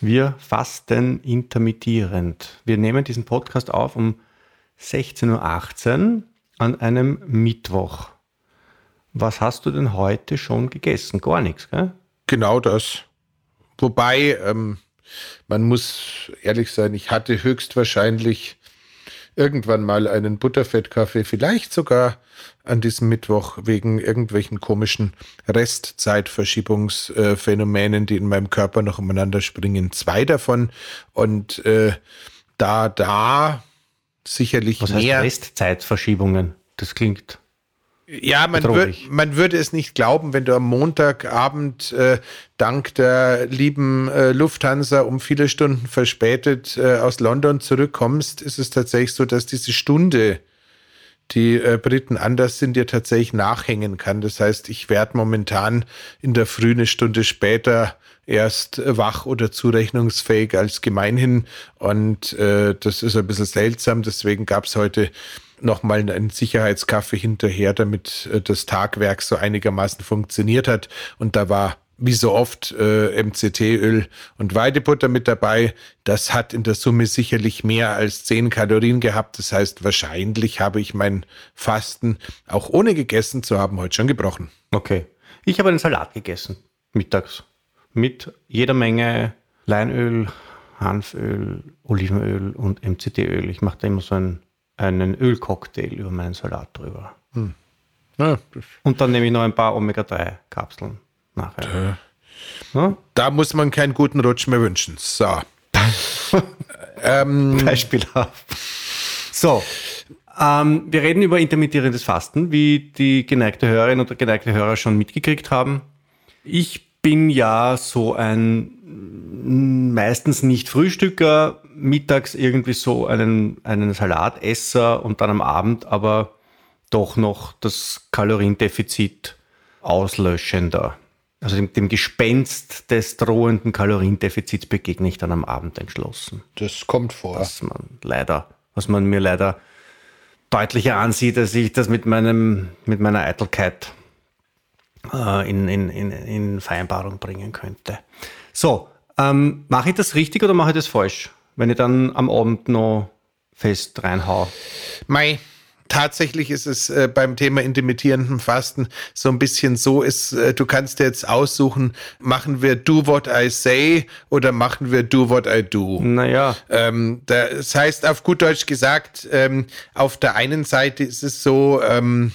Wir fasten intermittierend. Wir nehmen diesen Podcast auf um 16.18 Uhr an einem Mittwoch. Was hast du denn heute schon gegessen? Gar nichts, gell? Genau das. Wobei, ähm, man muss ehrlich sein, ich hatte höchstwahrscheinlich irgendwann mal einen Butterfettkaffee, vielleicht sogar an diesem Mittwoch wegen irgendwelchen komischen Restzeitverschiebungsphänomenen, die in meinem Körper noch umeinander springen. Zwei davon. Und äh, da, da sicherlich Was mehr. Heißt Restzeitverschiebungen? Das klingt ja, man, würd, man würde es nicht glauben, wenn du am Montagabend äh, dank der lieben äh, Lufthansa um viele Stunden verspätet äh, aus London zurückkommst, ist es tatsächlich so, dass diese Stunde, die äh, Briten anders sind, dir tatsächlich nachhängen kann. Das heißt, ich werde momentan in der Früh eine Stunde später erst wach oder zurechnungsfähig als gemeinhin. Und äh, das ist ein bisschen seltsam. Deswegen gab es heute nochmal einen Sicherheitskaffee hinterher, damit äh, das Tagwerk so einigermaßen funktioniert hat. Und da war wie so oft äh, MCT-Öl und Weidebutter mit dabei. Das hat in der Summe sicherlich mehr als 10 Kalorien gehabt. Das heißt, wahrscheinlich habe ich mein Fasten auch ohne gegessen zu haben heute schon gebrochen. Okay. Ich habe einen Salat gegessen, mittags. Mit jeder Menge Leinöl, Hanföl, Olivenöl und MCT-Öl. Ich mache da immer so ein einen Ölcocktail über meinen Salat drüber. Hm. Ja, und dann nehme ich noch ein paar Omega-3-Kapseln nachher. Ja? Da muss man keinen guten Rutsch mehr wünschen. So. ähm, Beispielhaft. So. Ähm, wir reden über intermittierendes Fasten, wie die geneigte Hörerin oder geneigte Hörer schon mitgekriegt haben. Ich bin ja so ein meistens nicht Frühstücker, mittags irgendwie so einen, einen Salatesser und dann am Abend aber doch noch das Kaloriendefizit auslöschender. Also dem, dem Gespenst des drohenden Kaloriendefizits begegne ich dann am Abend entschlossen. Das kommt vor. Was man leider, was man mir leider deutlicher ansieht, als ich das mit meinem, mit meiner Eitelkeit äh, in, in, in, in Vereinbarung bringen könnte. So, ähm, mache ich das richtig oder mache ich das falsch, wenn ich dann am Abend noch fest reinhau? Mei, tatsächlich ist es äh, beim Thema intermittierendem Fasten so ein bisschen so, ist, äh, du kannst dir jetzt aussuchen, machen wir do what I say oder machen wir do what I do. Naja. Ähm, das heißt auf gut Deutsch gesagt, ähm, auf der einen Seite ist es so, ähm,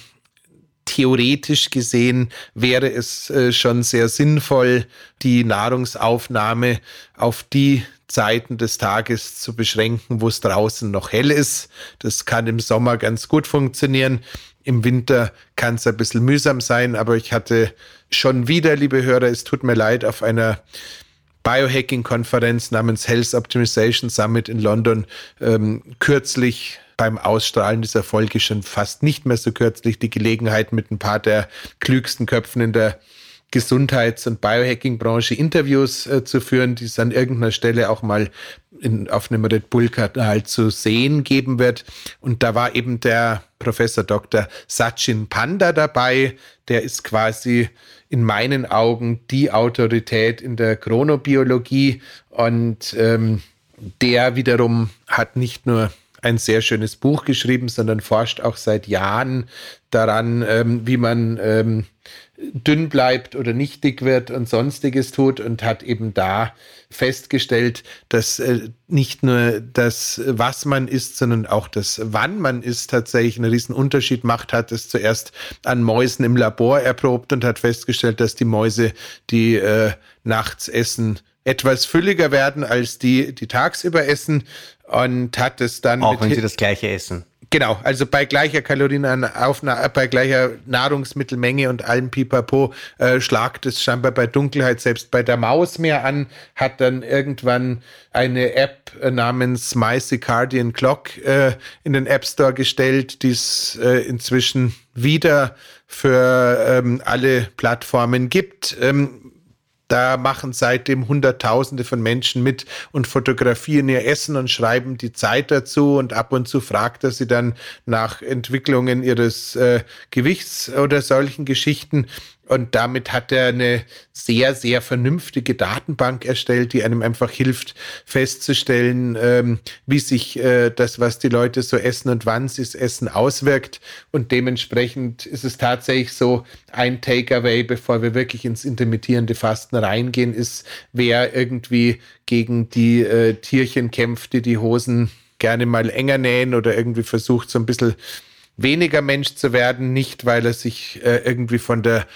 theoretisch gesehen wäre es äh, schon sehr sinnvoll, die Nahrungsaufnahme auf die Zeiten des Tages zu beschränken, wo es draußen noch hell ist. Das kann im Sommer ganz gut funktionieren. Im Winter kann es ein bisschen mühsam sein, aber ich hatte schon wieder, liebe Hörer, es tut mir leid, auf einer Biohacking-Konferenz namens Health Optimization Summit in London ähm, kürzlich beim Ausstrahlen dieser Folge schon fast nicht mehr so kürzlich die Gelegenheit, mit ein paar der klügsten Köpfen in der Gesundheits- und Biohacking-Branche Interviews äh, zu führen, die es an irgendeiner Stelle auch mal in, auf einem Red Bull-Kanal zu sehen geben wird. Und da war eben der Professor Dr. Sachin Panda dabei. Der ist quasi in meinen Augen die Autorität in der Chronobiologie und ähm, der wiederum hat nicht nur ein sehr schönes Buch geschrieben, sondern forscht auch seit Jahren daran, ähm, wie man ähm, dünn bleibt oder nicht dick wird und sonstiges tut und hat eben da festgestellt, dass äh, nicht nur das, was man isst, sondern auch das, wann man isst, tatsächlich einen riesen Unterschied macht, hat es zuerst an Mäusen im Labor erprobt und hat festgestellt, dass die Mäuse, die äh, nachts essen, etwas fülliger werden als die, die tagsüber essen und hat es dann. Auch wenn sie das gleiche essen. Genau, also bei gleicher Kalorienaufnahme, bei gleicher Nahrungsmittelmenge und allem Pipapo äh, schlagt es scheinbar bei Dunkelheit selbst bei der Maus mehr an, hat dann irgendwann eine App äh, namens My Circadian Clock äh, in den App Store gestellt, die es äh, inzwischen wieder für ähm, alle Plattformen gibt. Ähm, da machen seitdem Hunderttausende von Menschen mit und fotografieren ihr Essen und schreiben die Zeit dazu. Und ab und zu fragt er sie dann nach Entwicklungen ihres äh, Gewichts oder solchen Geschichten. Und damit hat er eine sehr, sehr vernünftige Datenbank erstellt, die einem einfach hilft, festzustellen, ähm, wie sich äh, das, was die Leute so essen und wann sie es essen, auswirkt. Und dementsprechend ist es tatsächlich so, ein Takeaway, bevor wir wirklich ins intermittierende Fasten reingehen, ist, wer irgendwie gegen die äh, Tierchen kämpft, die die Hosen gerne mal enger nähen oder irgendwie versucht, so ein bisschen weniger Mensch zu werden, nicht weil er sich äh, irgendwie von der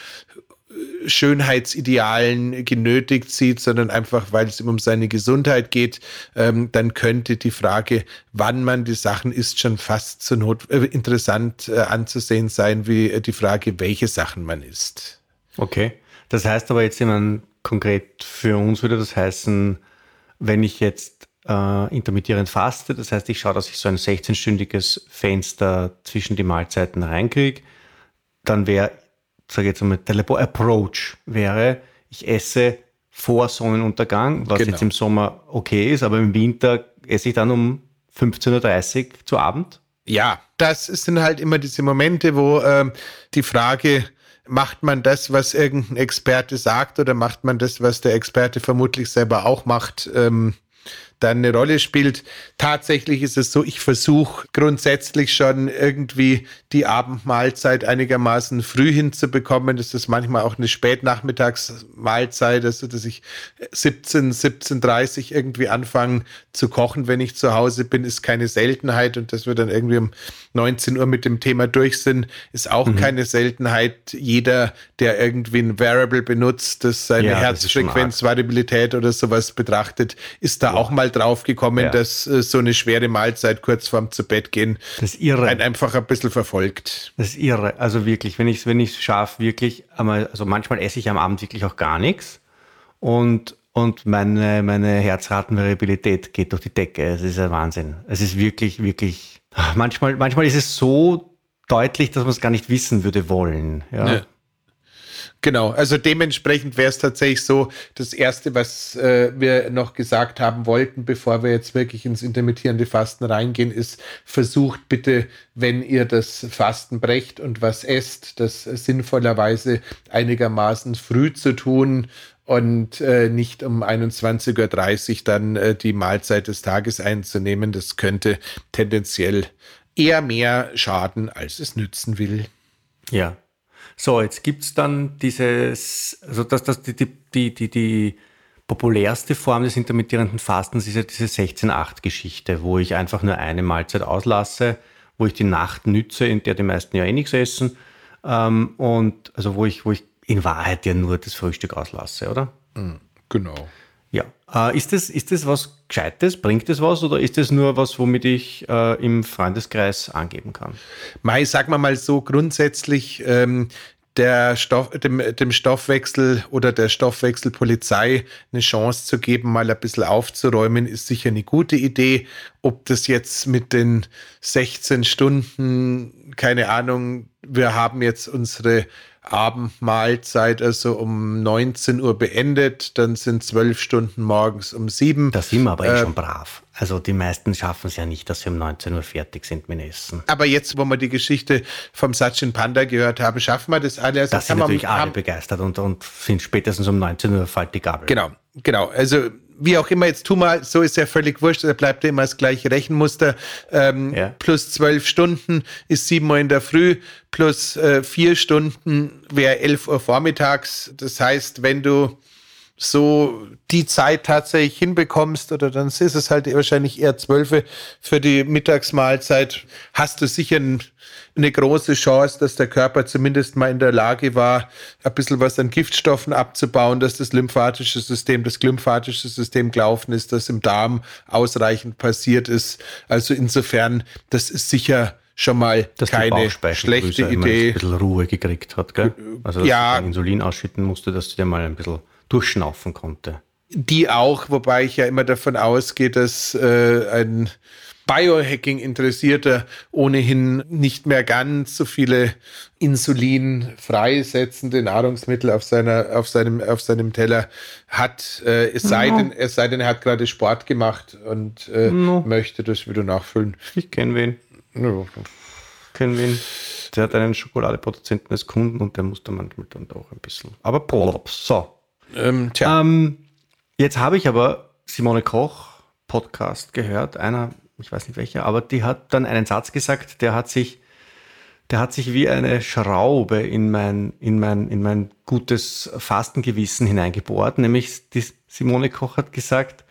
Schönheitsidealen genötigt sieht, sondern einfach, weil es ihm um seine Gesundheit geht, ähm, dann könnte die Frage, wann man die Sachen isst, schon fast so not äh, interessant äh, anzusehen sein, wie äh, die Frage, welche Sachen man isst. Okay. Das heißt aber jetzt jemand konkret für uns würde das heißen, wenn ich jetzt äh, intermittierend faste. Das heißt, ich schaue, dass ich so ein 16-stündiges Fenster zwischen die Mahlzeiten reinkriege. Dann wäre, sage ich jetzt einmal, der Approach wäre, ich esse vor Sonnenuntergang, was genau. jetzt im Sommer okay ist, aber im Winter esse ich dann um 15.30 Uhr zu Abend. Ja, das sind halt immer diese Momente, wo ähm, die Frage, macht man das, was irgendein Experte sagt, oder macht man das, was der Experte vermutlich selber auch macht? Ähm, dann eine Rolle spielt. Tatsächlich ist es so, ich versuche grundsätzlich schon irgendwie die Abendmahlzeit einigermaßen früh hinzubekommen. Das ist manchmal auch eine Spätnachmittagsmahlzeit, also dass ich 17, 17.30 irgendwie anfange zu kochen, wenn ich zu Hause bin, ist keine Seltenheit und dass wir dann irgendwie um 19 Uhr mit dem Thema durch sind, ist auch mhm. keine Seltenheit. Jeder, der irgendwie ein Variable benutzt, das seine ja, Herzfrequenzvariabilität oder sowas betrachtet, ist da Boah. auch mal drauf gekommen, ja. dass äh, so eine schwere Mahlzeit kurz vorm zu Bett gehen das irre. einen einfach ein bisschen verfolgt. Das ist irre. Also wirklich, wenn ich es wenn schaffe, wirklich einmal, also manchmal esse ich am Abend wirklich auch gar nichts und und meine, meine Herzratenvariabilität geht durch die Decke. Es ist ein Wahnsinn. Es ist wirklich, wirklich, manchmal, manchmal ist es so deutlich, dass man es gar nicht wissen würde wollen. Ja. ja. Genau, also dementsprechend wäre es tatsächlich so, das Erste, was äh, wir noch gesagt haben wollten, bevor wir jetzt wirklich ins intermittierende Fasten reingehen, ist, versucht bitte, wenn ihr das Fasten brecht und was esst, das sinnvollerweise einigermaßen früh zu tun und äh, nicht um 21.30 Uhr dann äh, die Mahlzeit des Tages einzunehmen. Das könnte tendenziell eher mehr schaden, als es nützen will. Ja, so, jetzt gibt es dann dieses, also das, das, die, die, die, die populärste Form des intermittierenden Fastens ist ja diese 16-8-Geschichte, wo ich einfach nur eine Mahlzeit auslasse, wo ich die Nacht nütze, in der die meisten ja eh nichts essen. Ähm, und also wo ich, wo ich in Wahrheit ja nur das Frühstück auslasse, oder? Mhm, genau. Ja. Äh, ist, das, ist das was Gescheites? Bringt das was oder ist das nur was, womit ich äh, im Freundeskreis angeben kann? Mai, sag mal mal so grundsätzlich, ähm, der Stoff, dem, dem Stoffwechsel oder der Stoffwechselpolizei eine Chance zu geben, mal ein bisschen aufzuräumen, ist sicher eine gute Idee. Ob das jetzt mit den 16 Stunden, keine Ahnung, wir haben jetzt unsere Abendmahlzeit also um 19 Uhr beendet, dann sind zwölf Stunden morgens um sieben. Da sind wir aber eh äh, schon brav. Also die meisten schaffen es ja nicht, dass sie um 19 Uhr fertig sind mit Essen. Aber jetzt, wo wir die Geschichte vom Sachin Panda gehört haben, schaffen wir das alle. Also das sind natürlich alle begeistert und, und sind spätestens um 19 Uhr fällt die Gabel. Genau, genau. Also wie auch immer, jetzt tu mal, so ist ja völlig wurscht, da bleibt ja immer das gleiche Rechenmuster. Ähm, ja. Plus zwölf Stunden ist sieben Uhr in der Früh, plus äh, vier Stunden wäre elf Uhr vormittags. Das heißt, wenn du so die Zeit tatsächlich hinbekommst, oder dann ist es halt wahrscheinlich eher zwölf für die Mittagsmahlzeit, hast du sicher ein, eine große Chance, dass der Körper zumindest mal in der Lage war, ein bisschen was an Giftstoffen abzubauen, dass das lymphatische System, das glymphatische System gelaufen ist, dass im Darm ausreichend passiert ist. Also insofern, das ist sicher schon mal dass keine schlechte Idee. Ein bisschen Ruhe gekriegt hat, gell? Also dass ja, Insulin ausschütten musste, dass du dir mal ein bisschen durchschnaufen konnte. Die auch, wobei ich ja immer davon ausgehe, dass äh, ein Biohacking-Interessierter ohnehin nicht mehr ganz so viele Insulin freisetzende Nahrungsmittel auf, seiner, auf, seinem, auf seinem Teller hat. Äh, es, sei denn, es sei denn, er hat gerade Sport gemacht und äh, no. möchte das wieder nachfüllen. Ich kenne wen. No. Kenne wen. Der hat einen Schokoladeproduzenten als Kunden und der muss da manchmal dann auch ein bisschen. Aber Prolop. So, ähm, ähm, jetzt habe ich aber Simone Koch Podcast gehört, einer, ich weiß nicht welcher, aber die hat dann einen Satz gesagt, der hat sich, der hat sich wie eine Schraube in mein, in mein, in mein gutes Fastengewissen hineingebohrt. Nämlich die Simone Koch hat gesagt,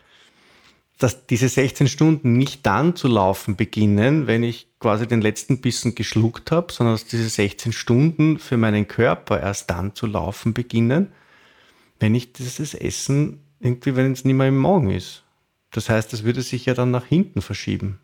dass diese 16 Stunden nicht dann zu laufen beginnen, wenn ich quasi den letzten Bissen geschluckt habe, sondern dass diese 16 Stunden für meinen Körper erst dann zu laufen beginnen, wenn ich dieses Essen irgendwie, wenn es nicht mehr im Magen ist. Das heißt, es würde sich ja dann nach hinten verschieben.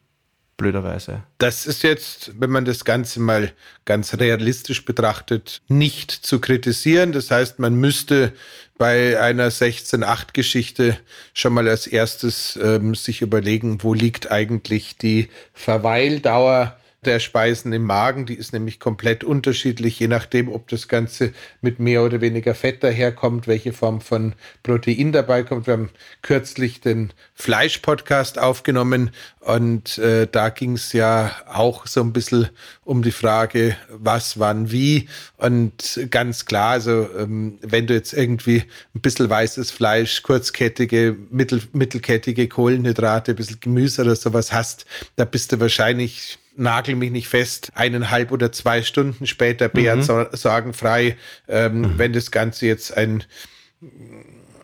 Blöderweise. Das ist jetzt, wenn man das Ganze mal ganz realistisch betrachtet, nicht zu kritisieren. Das heißt, man müsste bei einer 16-8-Geschichte schon mal als erstes ähm, sich überlegen, wo liegt eigentlich die Verweildauer der Speisen im Magen. Die ist nämlich komplett unterschiedlich, je nachdem, ob das Ganze mit mehr oder weniger Fett daherkommt, welche Form von Protein dabei kommt. Wir haben kürzlich den Fleisch-Podcast aufgenommen und äh, da ging es ja auch so ein bisschen um die Frage, was, wann, wie. Und ganz klar, also ähm, wenn du jetzt irgendwie ein bisschen weißes Fleisch, kurzkettige, mittel, mittelkettige Kohlenhydrate, ein bisschen Gemüse oder sowas hast, da bist du wahrscheinlich nagel mich nicht fest, eineinhalb oder zwei Stunden später Bär mhm. sorgenfrei. Ähm, mhm. Wenn das Ganze jetzt ein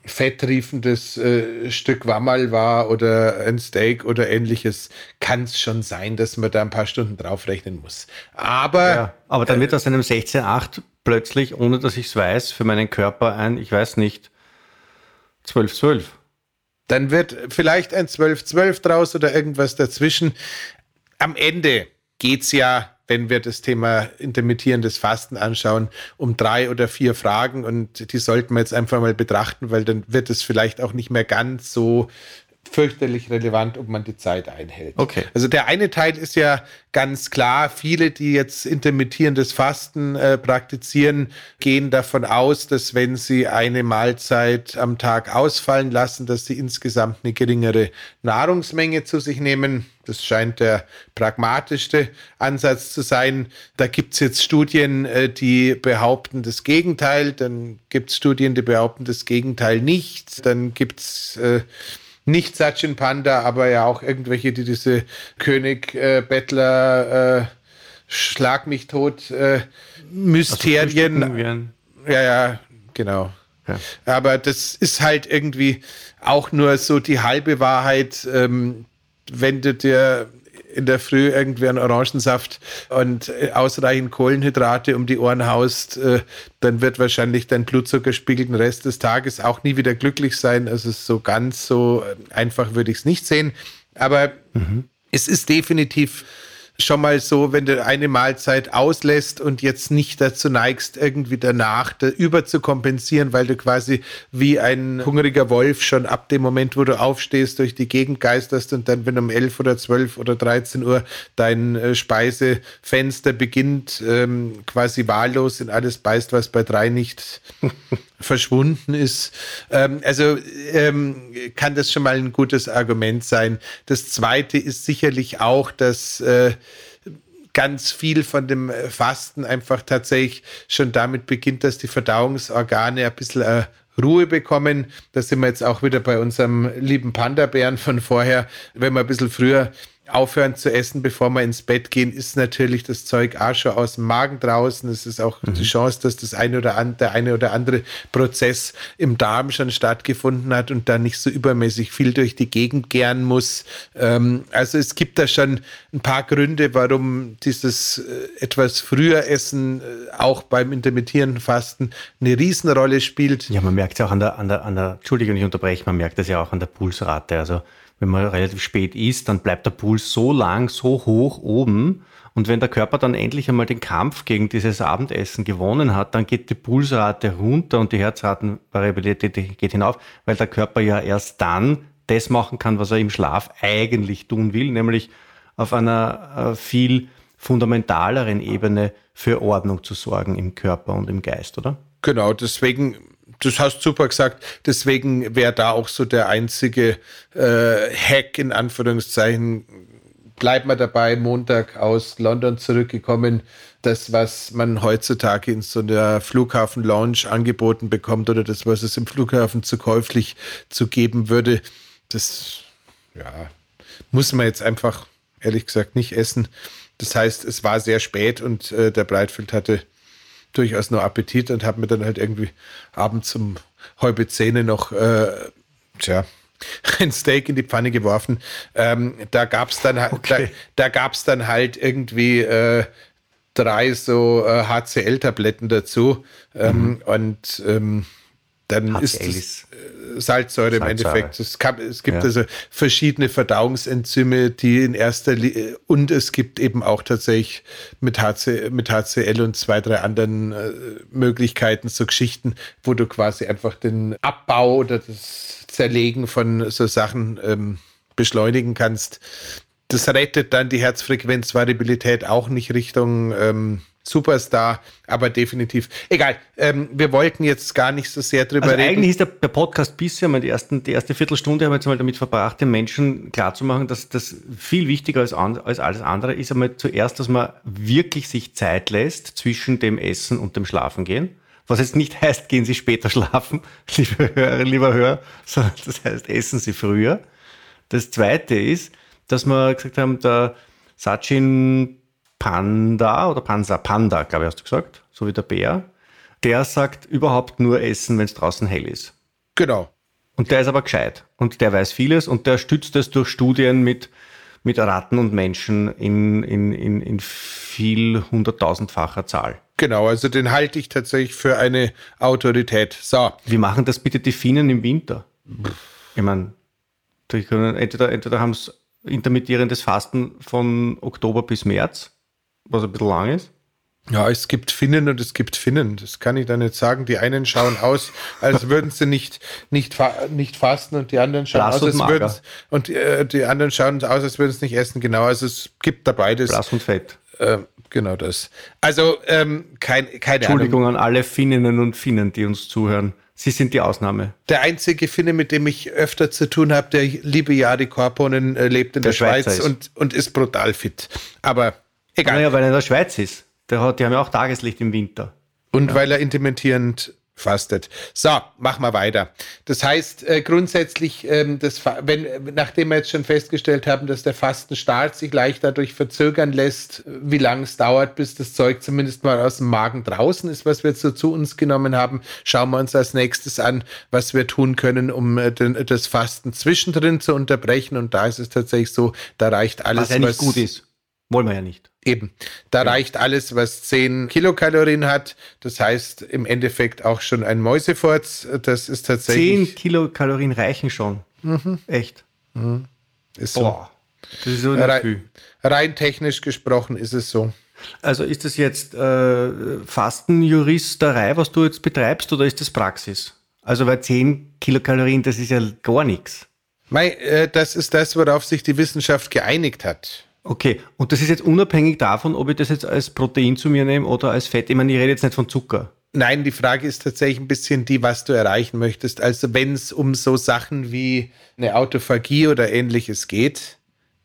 fettriefendes äh, Stück Wammerl war oder ein Steak oder ähnliches, kann es schon sein, dass man da ein paar Stunden draufrechnen muss. Aber, ja, aber dann wird aus einem 16,8 plötzlich, ohne dass ich es weiß, für meinen Körper ein, ich weiß nicht, 12,12. Dann wird vielleicht ein 12-12 draus oder irgendwas dazwischen am Ende geht es ja, wenn wir das Thema intermittierendes Fasten anschauen, um drei oder vier Fragen und die sollten wir jetzt einfach mal betrachten, weil dann wird es vielleicht auch nicht mehr ganz so fürchterlich relevant, ob man die Zeit einhält. Okay. Also der eine Teil ist ja ganz klar, viele, die jetzt intermittierendes Fasten äh, praktizieren, gehen davon aus, dass wenn sie eine Mahlzeit am Tag ausfallen lassen, dass sie insgesamt eine geringere Nahrungsmenge zu sich nehmen. Das scheint der pragmatischste Ansatz zu sein. Da gibt es jetzt Studien, äh, die behaupten das Gegenteil. Dann gibt es Studien, die behaupten das Gegenteil nicht. Dann gibt es äh, nicht Sachin Panda, aber ja auch irgendwelche, die diese König, äh, Bettler, äh, Schlag mich tot, äh, Mysterien. Also ja, ja, genau. Ja. Aber das ist halt irgendwie auch nur so die halbe Wahrheit. Ähm, wenn du dir in der Früh irgendwie einen Orangensaft und äh, ausreichend Kohlenhydrate um die Ohren haust, äh, dann wird wahrscheinlich dein Blutzuckerspiegel den Rest des Tages auch nie wieder glücklich sein. Also so ganz so einfach würde ich es nicht sehen. Aber mhm. es ist definitiv schon mal so, wenn du eine Mahlzeit auslässt und jetzt nicht dazu neigst, irgendwie danach da über zu kompensieren, weil du quasi wie ein hungriger Wolf schon ab dem Moment, wo du aufstehst, durch die Gegend geisterst und dann, wenn um 11 oder 12 oder 13 Uhr dein äh, Speisefenster beginnt, ähm, quasi wahllos in alles beißt, was bei drei nicht verschwunden ist. Ähm, also ähm, kann das schon mal ein gutes Argument sein. Das zweite ist sicherlich auch, dass äh, ganz viel von dem Fasten einfach tatsächlich schon damit beginnt, dass die Verdauungsorgane ein bisschen äh, Ruhe bekommen. Da sind wir jetzt auch wieder bei unserem lieben Panda-Bären von vorher. Wenn wir ein bisschen früher aufhören zu essen, bevor wir ins Bett gehen, ist natürlich das Zeug auch schon aus dem Magen draußen. Es ist auch mhm. die Chance, dass das eine oder andere, der eine oder andere Prozess im Darm schon stattgefunden hat und dann nicht so übermäßig viel durch die Gegend gären muss. Ähm, also es gibt da schon ein paar Gründe, warum dieses äh, etwas früher Essen äh, auch beim intermittierenden Fasten eine Riesenrolle spielt. Ja, man merkt es ja auch an der, an der, an der, Entschuldigung, ich unterbreche, man merkt das ja auch an der Pulsrate. Also wenn man relativ spät isst, dann bleibt der Puls so lang, so hoch oben. Und wenn der Körper dann endlich einmal den Kampf gegen dieses Abendessen gewonnen hat, dann geht die Pulsrate runter und die Herzratenvariabilität geht hinauf, weil der Körper ja erst dann das machen kann, was er im Schlaf eigentlich tun will, nämlich auf einer äh, viel fundamentaleren Ebene für Ordnung zu sorgen im Körper und im Geist, oder? Genau, deswegen das hast super gesagt. Deswegen wäre da auch so der einzige äh, Hack in Anführungszeichen. Bleibt man dabei, Montag aus London zurückgekommen. Das, was man heutzutage in so einer Flughafen-Lounge angeboten bekommt oder das, was es im Flughafen zu käuflich zu geben würde, das ja, muss man jetzt einfach ehrlich gesagt nicht essen. Das heißt, es war sehr spät und äh, der Breitfeld hatte durchaus noch Appetit und habe mir dann halt irgendwie abends um halbe Zähne noch, äh, tja, ein Steak in die Pfanne geworfen. Ähm, da gab es dann, okay. da, da gab's dann halt irgendwie äh, drei so äh, HCl-Tabletten dazu. Ähm, mhm. Und ähm, dann HCl ist es äh, Salzsäure, im Endeffekt. Es, kann, es gibt ja. also verschiedene Verdauungsenzyme, die in erster Linie, und es gibt eben auch tatsächlich mit, HC, mit HCl und zwei, drei anderen äh, Möglichkeiten so Geschichten, wo du quasi einfach den Abbau oder das Zerlegen von so Sachen ähm, beschleunigen kannst. Das rettet dann die Herzfrequenzvariabilität auch nicht Richtung ähm, Superstar, aber definitiv. Egal, ähm, wir wollten jetzt gar nicht so sehr drüber also reden. Eigentlich ist der, der Podcast bisher, die, ersten, die erste Viertelstunde haben wir jetzt mal damit verbracht, den Menschen klarzumachen, dass das viel wichtiger als, als alles andere ist, einmal zuerst, dass man wirklich sich Zeit lässt zwischen dem Essen und dem Schlafengehen. Was jetzt nicht heißt, gehen Sie später schlafen, liebe Hörer, lieber Hörer, sondern das heißt, essen Sie früher. Das zweite ist, dass wir gesagt haben, der Sachin Panda oder Pansa, Panda, glaube ich, hast du gesagt, so wie der Bär, der sagt überhaupt nur essen, wenn es draußen hell ist. Genau. Und der ist aber gescheit und der weiß vieles und der stützt es durch Studien mit, mit Ratten und Menschen in, in, in, in viel hunderttausendfacher Zahl. Genau, also den halte ich tatsächlich für eine Autorität. So. Wie machen das bitte die Finnen im Winter? Ich meine, entweder, entweder haben es intermittierendes Fasten von Oktober bis März was ein bisschen lang ist? Ja, es gibt Finnen und es gibt Finnen. Das kann ich da nicht sagen. Die einen schauen aus, als würden sie nicht, nicht, fa nicht fasten und die anderen schauen Blass aus, als würden und äh, die anderen schauen aus, als würden es nicht essen. Genau, also es gibt da beides. Blass und Fett. Äh, genau das. Also ähm, kein, keine Entschuldigung Ahnung. an alle Finninnen und Finnen, die uns zuhören. Sie sind die Ausnahme. Der einzige Finne, mit dem ich öfter zu tun habe, der liebe Jari Korponen, äh, lebt in der, der Schweiz und, und ist brutal fit. Aber Egal. Naja, weil er in der Schweiz ist. Der hat, die haben ja auch Tageslicht im Winter. Und ja. weil er intermittierend fastet. So, machen wir weiter. Das heißt, äh, grundsätzlich, ähm, das, wenn, nachdem wir jetzt schon festgestellt haben, dass der Fastenstart sich leicht dadurch verzögern lässt, wie lange es dauert, bis das Zeug zumindest mal aus dem Magen draußen ist, was wir jetzt so zu uns genommen haben, schauen wir uns als nächstes an, was wir tun können, um äh, den, das Fasten zwischendrin zu unterbrechen. Und da ist es tatsächlich so, da reicht alles, was, ja was gut ist. Wollen wir ja nicht. Eben. Da ja. reicht alles, was 10 Kilokalorien hat. Das heißt im Endeffekt auch schon ein Mäusefurz. Das ist tatsächlich. 10 Kilokalorien reichen schon. Mhm. Echt. Mhm. Ist so. Boah. Das ist so rein, rein technisch gesprochen ist es so. Also ist das jetzt äh, Fastenjuristerei, was du jetzt betreibst, oder ist das Praxis? Also weil 10 Kilokalorien, das ist ja gar nichts. Mei, äh, das ist das, worauf sich die Wissenschaft geeinigt hat. Okay, und das ist jetzt unabhängig davon, ob ich das jetzt als Protein zu mir nehme oder als Fett. Ich meine, ich rede jetzt nicht von Zucker. Nein, die Frage ist tatsächlich ein bisschen die, was du erreichen möchtest. Also wenn es um so Sachen wie eine Autophagie oder ähnliches geht,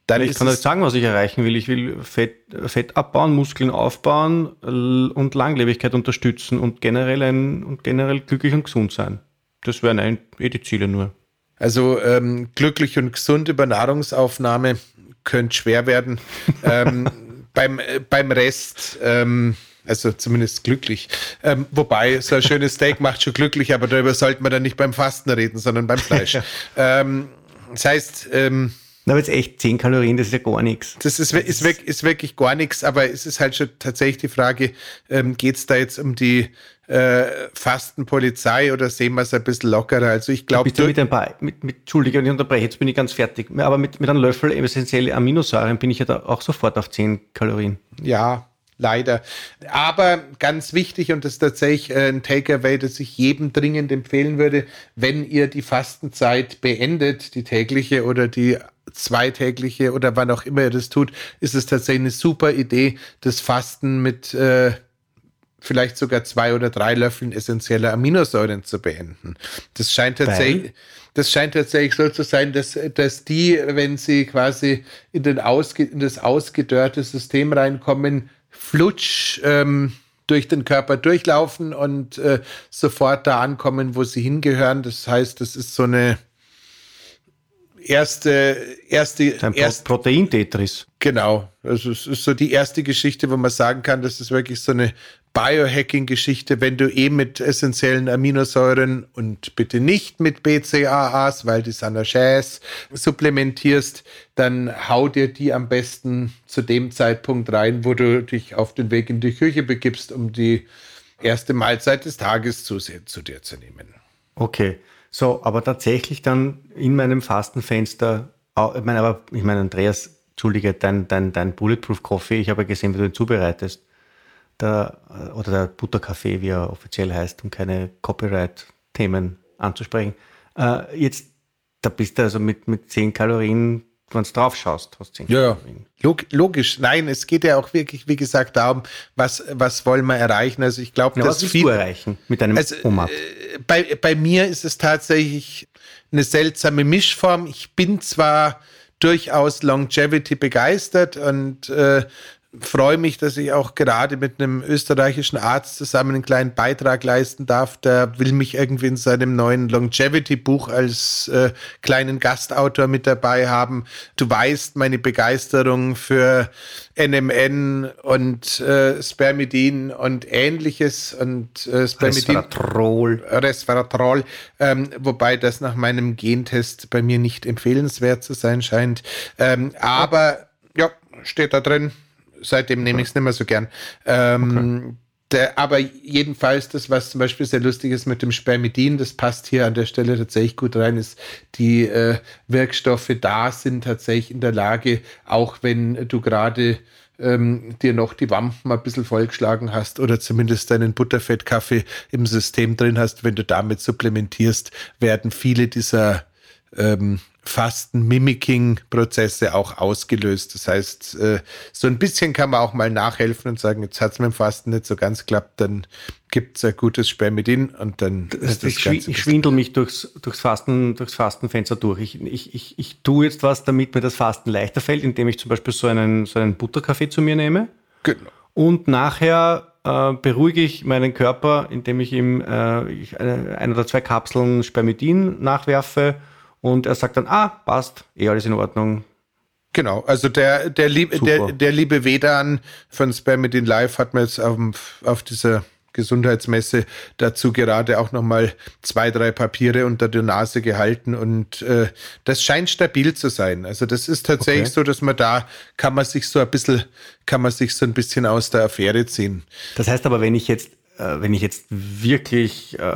dann ich ist kann euch sagen, was ich erreichen will. Ich will Fett, Fett abbauen, Muskeln aufbauen und Langlebigkeit unterstützen und generell, ein, und generell glücklich und gesund sein. Das wären eh die Ziele nur. Also ähm, glücklich und gesund über Nahrungsaufnahme könnte schwer werden. ähm, beim, äh, beim Rest, ähm, also zumindest glücklich. Ähm, wobei, so ein schönes Steak macht schon glücklich, aber darüber sollte man dann nicht beim Fasten reden, sondern beim Fleisch. ähm, das heißt, ähm, aber jetzt echt 10 Kalorien, das ist ja gar nichts. Das ist, ist, ist, ist wirklich gar nichts, aber es ist halt schon tatsächlich die Frage, ähm, geht es da jetzt um die äh, Fastenpolizei oder sehen wir es ein bisschen lockerer? Also ich glaube... Mit ein paar, mit, mit, Entschuldige, ich unterbreche, jetzt bin ich ganz fertig. Aber mit, mit einem Löffel essentielle Aminosäuren bin ich ja da auch sofort auf 10 Kalorien. Ja, leider. Aber ganz wichtig, und das ist tatsächlich äh, ein Takeaway, das ich jedem dringend empfehlen würde, wenn ihr die Fastenzeit beendet, die tägliche oder die zweitägliche oder wann auch immer ihr das tut, ist es tatsächlich eine super Idee, das Fasten mit äh, vielleicht sogar zwei oder drei Löffeln essentieller Aminosäuren zu beenden. Das scheint tatsächlich, das scheint tatsächlich so zu sein, dass, dass die, wenn sie quasi in, den ausge, in das ausgedörrte System reinkommen, flutsch ähm, durch den Körper durchlaufen und äh, sofort da ankommen, wo sie hingehören. Das heißt, das ist so eine erste, erste, Ein erst, Protein-Tetris. Genau. Also es ist so die erste Geschichte, wo man sagen kann, das ist wirklich so eine Biohacking-Geschichte, wenn du eh mit essentiellen Aminosäuren und bitte nicht mit BCAAs, weil die sind supplementierst, dann hau dir die am besten zu dem Zeitpunkt rein, wo du dich auf den Weg in die Küche begibst, um die erste Mahlzeit des Tages zu, zu dir zu nehmen. Okay. So, aber tatsächlich dann in meinem Fastenfenster, ich meine, aber ich meine, Andreas, entschuldige, dein, dein, dein Bulletproof Coffee, ich habe ja gesehen, wie du ihn zubereitest. Der, oder der Butterkaffee, wie er offiziell heißt, um keine Copyright-Themen anzusprechen. Äh, jetzt, da bist du also mit, mit 10 Kalorien wenn du drauf schaust, hast du ja, Log logisch. Nein, es geht ja auch wirklich, wie gesagt, darum, was, was wollen wir erreichen. Also ich glaube, ja, dass was viel, du erreichen mit deinem also, OMAP? Äh, bei, bei mir ist es tatsächlich eine seltsame Mischform. Ich bin zwar durchaus Longevity begeistert und äh, freue mich, dass ich auch gerade mit einem österreichischen Arzt zusammen einen kleinen Beitrag leisten darf. Der will mich irgendwie in seinem neuen Longevity-Buch als äh, kleinen Gastautor mit dabei haben. Du weißt meine Begeisterung für NMN und äh, Spermidin und ähnliches und äh, Spermidin. Resveratrol. Resveratrol, ähm, wobei das nach meinem Gentest bei mir nicht empfehlenswert zu sein scheint. Ähm, aber ja, steht da drin seitdem nehme ich es nicht mehr so gern. Ähm, okay. Der, aber jedenfalls, das, was zum Beispiel sehr lustig ist mit dem Spermidin, das passt hier an der Stelle tatsächlich gut rein, ist, die äh, Wirkstoffe da sind tatsächlich in der Lage, auch wenn du gerade ähm, dir noch die Wampen ein bisschen vollgeschlagen hast oder zumindest deinen Butterfettkaffee im System drin hast, wenn du damit supplementierst, werden viele dieser ähm, Fasten-Mimicking-Prozesse auch ausgelöst. Das heißt, äh, so ein bisschen kann man auch mal nachhelfen und sagen, jetzt hat es mit dem Fasten nicht so ganz klappt, dann gibt es ein gutes Spermidin und dann das ist das ich, Ganze ich schwindel mich durchs, durchs, Fasten, durchs Fastenfenster durch. Ich, ich, ich, ich tue jetzt was, damit mir das Fasten leichter fällt, indem ich zum Beispiel so einen, so einen Butterkaffee zu mir nehme. Genau. Und nachher äh, beruhige ich meinen Körper, indem ich ihm äh, ich, ein oder zwei Kapseln Spermidin nachwerfe und er sagt dann, ah, passt, eh alles in Ordnung. Genau, also der, der, lieb, der, der liebe Vedan von Spermidin Live hat mir jetzt auf, auf dieser Gesundheitsmesse dazu gerade auch nochmal zwei, drei Papiere unter der Nase gehalten und äh, das scheint stabil zu sein. Also das ist tatsächlich okay. so, dass man da kann man sich so ein bisschen, kann man sich so ein bisschen aus der Affäre ziehen. Das heißt aber, wenn ich jetzt, äh, wenn ich jetzt wirklich äh,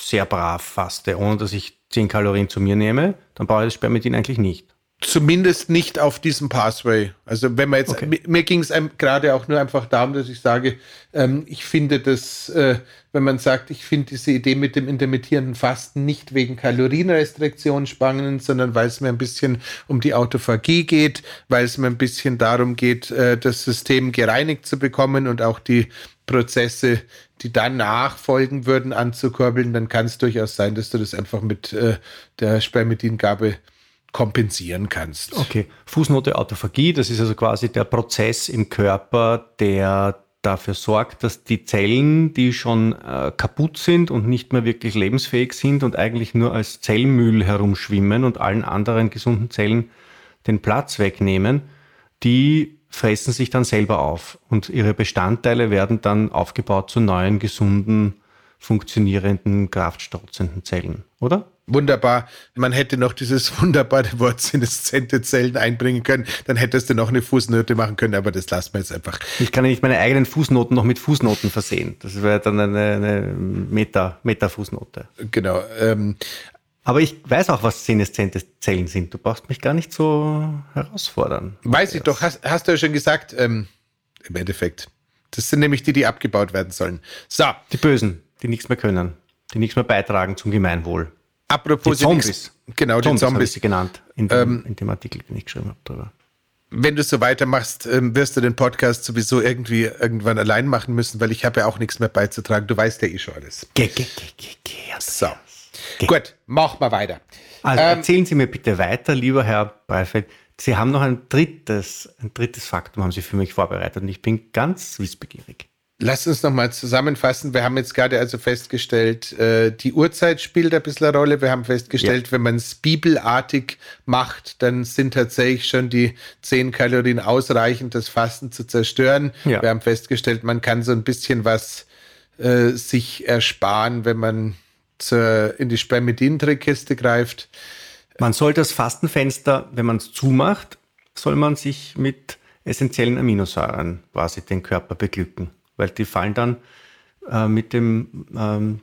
sehr brav faste, ohne dass ich 10 Kalorien zu mir nehme, dann brauche ich das Spermidin eigentlich nicht. Zumindest nicht auf diesem Pathway. Also wenn man jetzt, okay. mir, ging es gerade auch nur einfach darum, dass ich sage, ähm, ich finde das, äh, wenn man sagt, ich finde diese Idee mit dem intermittierenden Fasten nicht wegen Kalorienrestriktion spannend, sondern weil es mir ein bisschen um die Autophagie geht, weil es mir ein bisschen darum geht, äh, das System gereinigt zu bekommen und auch die Prozesse, die dann nachfolgen würden, anzukurbeln, dann kann es durchaus sein, dass du das einfach mit äh, der Spermidingabe kompensieren kannst. Okay, Fußnote Autophagie, das ist also quasi der Prozess im Körper, der dafür sorgt, dass die Zellen, die schon äh, kaputt sind und nicht mehr wirklich lebensfähig sind und eigentlich nur als Zellmüll herumschwimmen und allen anderen gesunden Zellen den Platz wegnehmen, die fressen sich dann selber auf und ihre Bestandteile werden dann aufgebaut zu neuen, gesunden, funktionierenden, kraftstrotzenden Zellen, oder? Wunderbar. Man hätte noch dieses wunderbare Wort sinneszente Zellen einbringen können. Dann hättest du noch eine Fußnote machen können, aber das lassen wir jetzt einfach. Ich kann ja nicht meine eigenen Fußnoten noch mit Fußnoten versehen. Das wäre dann eine, eine Meta, Meta-Fußnote. Genau. Ähm, aber ich weiß auch, was seneszente Zellen sind. Du brauchst mich gar nicht so herausfordern. Weiß ich doch, hast, hast du ja schon gesagt, ähm, im Endeffekt. Das sind nämlich die, die abgebaut werden sollen. So. Die Bösen, die nichts mehr können, die nichts mehr beitragen zum Gemeinwohl. Apropos die Zombies. genau, Zombies die Zombies. sie genannt in dem, ähm, in dem, Artikel, den ich geschrieben habe darüber. Wenn du so weitermachst, ähm, wirst du den Podcast sowieso irgendwie irgendwann allein machen müssen, weil ich habe ja auch nichts mehr beizutragen. Du weißt ja eh schon alles. Ge, ge, ge, ge, ge, so. Ge. Gut, mach mal weiter. Also ähm, erzählen Sie mir bitte weiter, lieber Herr Breifeld. Sie haben noch ein drittes, ein drittes Faktum haben Sie für mich vorbereitet und ich bin ganz wissbegierig. Lass uns nochmal zusammenfassen. Wir haben jetzt gerade also festgestellt, äh, die Uhrzeit spielt ein bisschen eine Rolle. Wir haben festgestellt, ja. wenn man es bibelartig macht, dann sind tatsächlich schon die 10 Kalorien ausreichend, das Fasten zu zerstören. Ja. Wir haben festgestellt, man kann so ein bisschen was äh, sich ersparen, wenn man zur, in die Spermidin-Trickkiste greift. Man soll das Fastenfenster, wenn man es zumacht, soll man sich mit essentiellen Aminosäuren quasi den Körper beglücken weil die fallen dann äh, mit dem, ähm,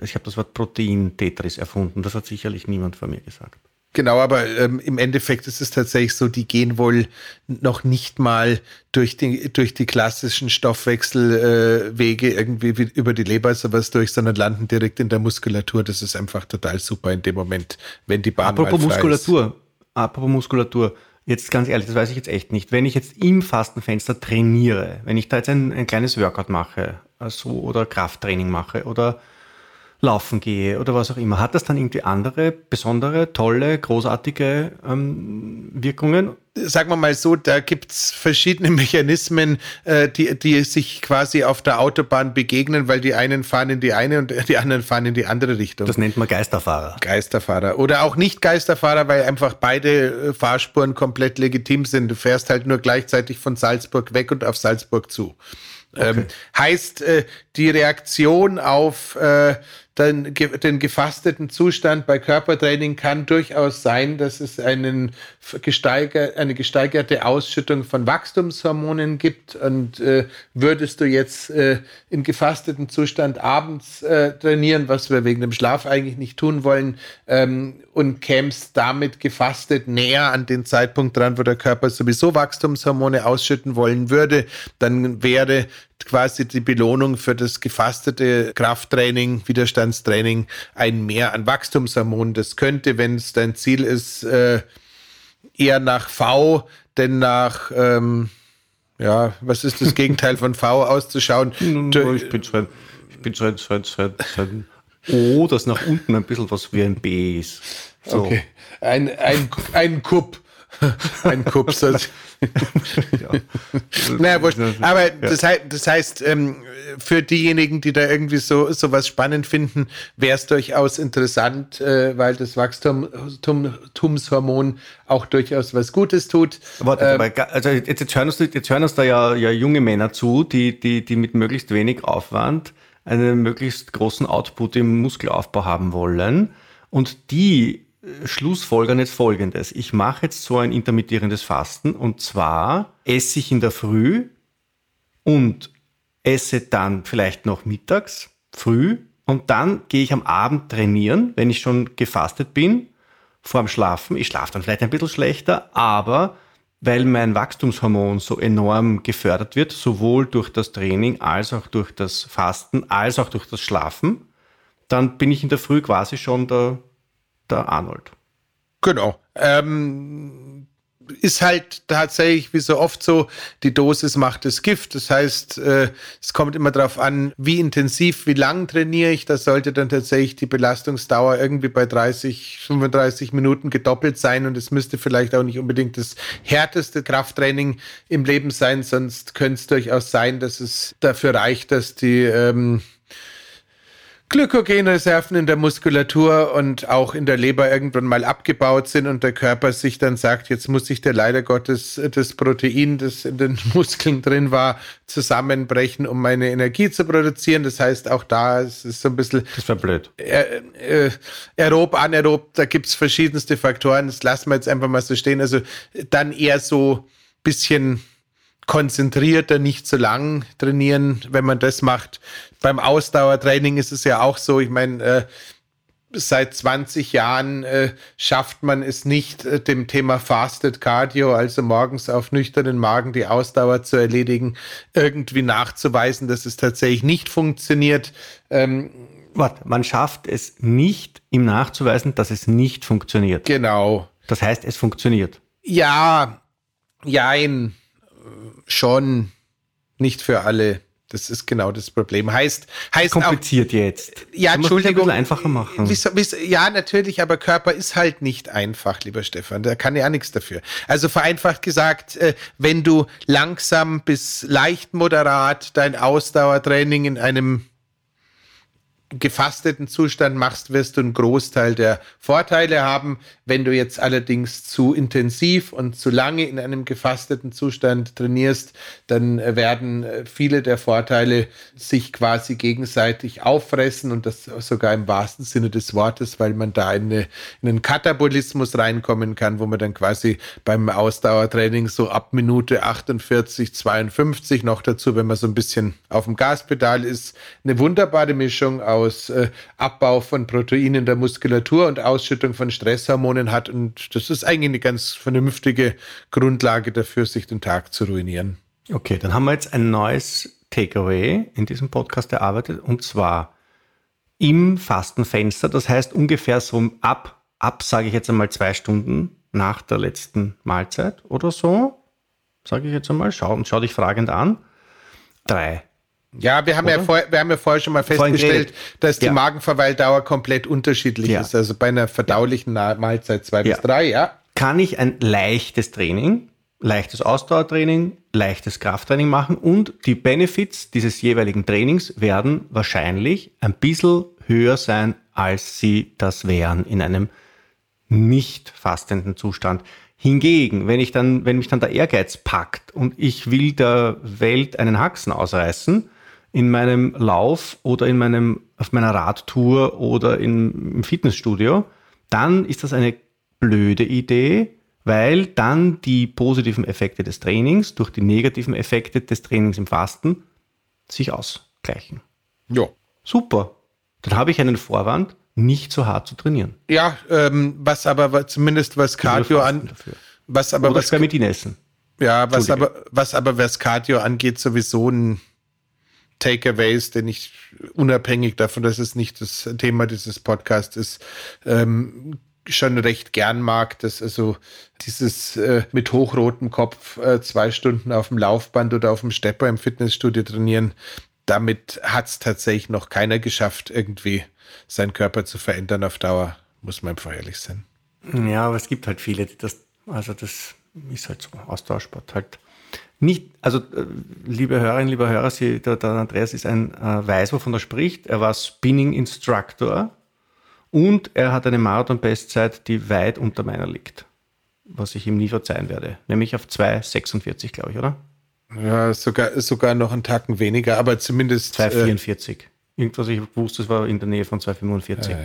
ich habe das Wort Protein-Tetris erfunden, das hat sicherlich niemand von mir gesagt. Genau, aber ähm, im Endeffekt ist es tatsächlich so, die gehen wohl noch nicht mal durch die, durch die klassischen Stoffwechselwege äh, irgendwie wie, über die Leber sowas durch, sondern landen direkt in der Muskulatur. Das ist einfach total super in dem Moment, wenn die Bahn Apropos Muskulatur, ist. apropos Muskulatur, Jetzt ganz ehrlich, das weiß ich jetzt echt nicht. Wenn ich jetzt im Fastenfenster trainiere, wenn ich da jetzt ein, ein kleines Workout mache, also oder Krafttraining mache oder laufen gehe oder was auch immer, hat das dann irgendwie andere, besondere, tolle, großartige ähm, Wirkungen? Sagen wir mal so, da gibt es verschiedene Mechanismen, äh, die, die sich quasi auf der Autobahn begegnen, weil die einen fahren in die eine und die anderen fahren in die andere Richtung. Das nennt man Geisterfahrer. Geisterfahrer. Oder auch nicht Geisterfahrer, weil einfach beide äh, Fahrspuren komplett legitim sind. Du fährst halt nur gleichzeitig von Salzburg weg und auf Salzburg zu. Okay. Ähm, heißt, äh, die Reaktion auf äh, den, den gefasteten Zustand bei Körpertraining kann durchaus sein, dass es einen gesteiger, eine gesteigerte Ausschüttung von Wachstumshormonen gibt. Und äh, würdest du jetzt äh, in gefasteten Zustand abends äh, trainieren, was wir wegen dem Schlaf eigentlich nicht tun wollen, ähm, und kämst damit gefastet näher an den Zeitpunkt dran, wo der Körper sowieso Wachstumshormone ausschütten wollen würde, dann wäre quasi die Belohnung für das gefastete Krafttraining, Widerstandstraining ein Mehr an Wachstumshormonen. Das könnte, wenn es dein Ziel ist, äh, eher nach V, denn nach, ähm, ja, was ist das Gegenteil von V auszuschauen? ich bin ein, ich bin so ein, so ein, O, das nach unten ein bisschen was wie ein B ist. So. Okay. Ein, ein, ein Kupp. ein Kups. ja. naja, wurscht. Aber ja. das, heißt, das heißt ähm, für diejenigen, die da irgendwie so sowas spannend finden, wäre es durchaus interessant, äh, weil das Wachstumshormon auch durchaus was Gutes tut. Warte, ähm, also jetzt, jetzt, hören uns, jetzt hören uns da ja, ja junge Männer zu, die, die, die mit möglichst wenig Aufwand einen möglichst großen Output im Muskelaufbau haben wollen. Und die schlussfolgern jetzt folgendes. Ich mache jetzt so ein intermittierendes Fasten und zwar esse ich in der Früh und esse dann vielleicht noch mittags, früh und dann gehe ich am Abend trainieren, wenn ich schon gefastet bin, vorm Schlafen. Ich schlafe dann vielleicht ein bisschen schlechter, aber weil mein Wachstumshormon so enorm gefördert wird, sowohl durch das Training als auch durch das Fasten, als auch durch das Schlafen, dann bin ich in der Früh quasi schon der der Arnold. Genau. Ähm, ist halt tatsächlich wie so oft so, die Dosis macht das Gift. Das heißt, äh, es kommt immer darauf an, wie intensiv, wie lang trainiere ich. Da sollte dann tatsächlich die Belastungsdauer irgendwie bei 30, 35 Minuten gedoppelt sein und es müsste vielleicht auch nicht unbedingt das härteste Krafttraining im Leben sein, sonst könnte es durchaus sein, dass es dafür reicht, dass die ähm, Glykogenreserven in der Muskulatur und auch in der Leber irgendwann mal abgebaut sind und der Körper sich dann sagt, jetzt muss sich der leider Gottes das Protein, das in den Muskeln drin war, zusammenbrechen, um meine Energie zu produzieren. Das heißt, auch da ist es so ein bisschen. Das war blöd. Äh, äh, aerob, anaerob, da gibt's verschiedenste Faktoren. Das lassen wir jetzt einfach mal so stehen. Also dann eher so bisschen konzentrierter, nicht zu lang trainieren, wenn man das macht. Beim Ausdauertraining ist es ja auch so, ich meine, äh, seit 20 Jahren äh, schafft man es nicht, äh, dem Thema Fasted Cardio, also morgens auf nüchternen Magen die Ausdauer zu erledigen, irgendwie nachzuweisen, dass es tatsächlich nicht funktioniert. Ähm, Warte, man schafft es nicht, ihm nachzuweisen, dass es nicht funktioniert. Genau. Das heißt, es funktioniert. Ja, jein schon nicht für alle. Das ist genau das Problem. Heißt, heißt kompliziert auch, jetzt. Ja, Entschuldigung. einfacher machen. Ja, natürlich, aber Körper ist halt nicht einfach, lieber Stefan. Da kann ja nichts dafür. Also vereinfacht gesagt, äh, wenn du langsam bis leicht moderat dein Ausdauertraining in einem gefasteten Zustand machst, wirst du einen Großteil der Vorteile haben. Wenn du jetzt allerdings zu intensiv und zu lange in einem gefasteten Zustand trainierst, dann werden viele der Vorteile sich quasi gegenseitig auffressen und das sogar im wahrsten Sinne des Wortes, weil man da in, eine, in einen Katabolismus reinkommen kann, wo man dann quasi beim Ausdauertraining so ab Minute 48, 52 noch dazu, wenn man so ein bisschen auf dem Gaspedal ist, eine wunderbare Mischung aus aus äh, Abbau von Proteinen der Muskulatur und Ausschüttung von Stresshormonen hat. Und das ist eigentlich eine ganz vernünftige Grundlage dafür, sich den Tag zu ruinieren. Okay, dann haben wir jetzt ein neues Takeaway in diesem Podcast erarbeitet und zwar im Fastenfenster. Das heißt ungefähr so ab, ab sage ich jetzt einmal zwei Stunden nach der letzten Mahlzeit oder so. Sage ich jetzt einmal. Schau, schau dich fragend an. Drei. Ja, wir haben ja, vor, wir haben ja vorher schon mal festgestellt, dass die ja. Magenverweildauer komplett unterschiedlich ja. ist. Also bei einer verdaulichen Mahlzeit zwei ja. bis drei, ja. Kann ich ein leichtes Training, leichtes Ausdauertraining, leichtes Krafttraining machen und die Benefits dieses jeweiligen Trainings werden wahrscheinlich ein bisschen höher sein, als sie das wären in einem nicht fastenden Zustand. Hingegen, wenn ich dann, wenn mich dann der Ehrgeiz packt und ich will der Welt einen Haxen ausreißen, in meinem Lauf oder in meinem, auf meiner Radtour oder in, im Fitnessstudio, dann ist das eine blöde Idee, weil dann die positiven Effekte des Trainings durch die negativen Effekte des Trainings im Fasten sich ausgleichen. Ja. Super. Dann habe ich einen Vorwand, nicht so hart zu trainieren. Ja, ähm, was aber zumindest was Cardio an, was aber Oder was essen. Ja, was aber was aber was Cardio angeht sowieso ein Takeaways, den ich unabhängig davon, dass es nicht das Thema dieses Podcasts ist, ähm, schon recht gern mag, dass also dieses äh, mit hochrotem Kopf äh, zwei Stunden auf dem Laufband oder auf dem Stepper im Fitnessstudio trainieren, damit hat es tatsächlich noch keiner geschafft, irgendwie seinen Körper zu verändern auf Dauer, muss man einfach ehrlich sein. Ja, aber es gibt halt viele, die das, also das ist halt so Austauschsport halt nicht, also äh, liebe Hörerinnen, lieber Hörer, Sie, der, der, Andreas ist ein äh, weiß, wovon er spricht. Er war Spinning Instructor und er hat eine Marathon-Bestzeit, die weit unter meiner liegt. Was ich ihm nie verzeihen werde. Nämlich auf 2,46, glaube ich, oder? Ja, sogar, sogar noch einen Tacken weniger, aber zumindest. 2,44. Äh, Irgendwas, ich wusste, es war in der Nähe von 2,45. Äh,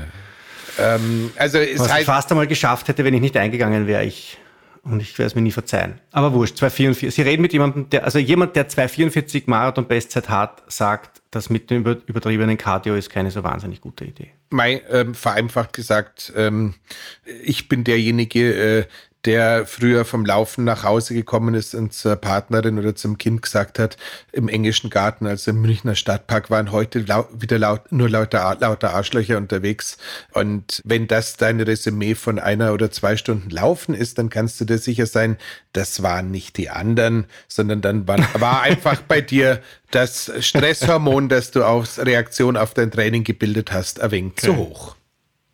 ähm, also es Was heißt, ich fast einmal geschafft hätte, wenn ich nicht eingegangen wäre. Ich und ich werde es mir nie verzeihen. Aber wurscht, 244. Sie reden mit jemandem, der, also jemand, der 244 Marathon-Bestzeit hat, sagt, das mit dem übertriebenen Cardio ist keine so wahnsinnig gute Idee. Mein, ähm, vereinfacht gesagt, ähm, ich bin derjenige, äh, der früher vom Laufen nach Hause gekommen ist und zur Partnerin oder zum Kind gesagt hat, im englischen Garten, also im Münchner Stadtpark, waren heute lau wieder laut, nur lauter, lauter Arschlöcher unterwegs. Und wenn das dein Resümee von einer oder zwei Stunden Laufen ist, dann kannst du dir sicher sein, das waren nicht die anderen, sondern dann war, war einfach bei dir das Stresshormon, das du aus Reaktion auf dein Training gebildet hast, ein wenig okay. zu hoch.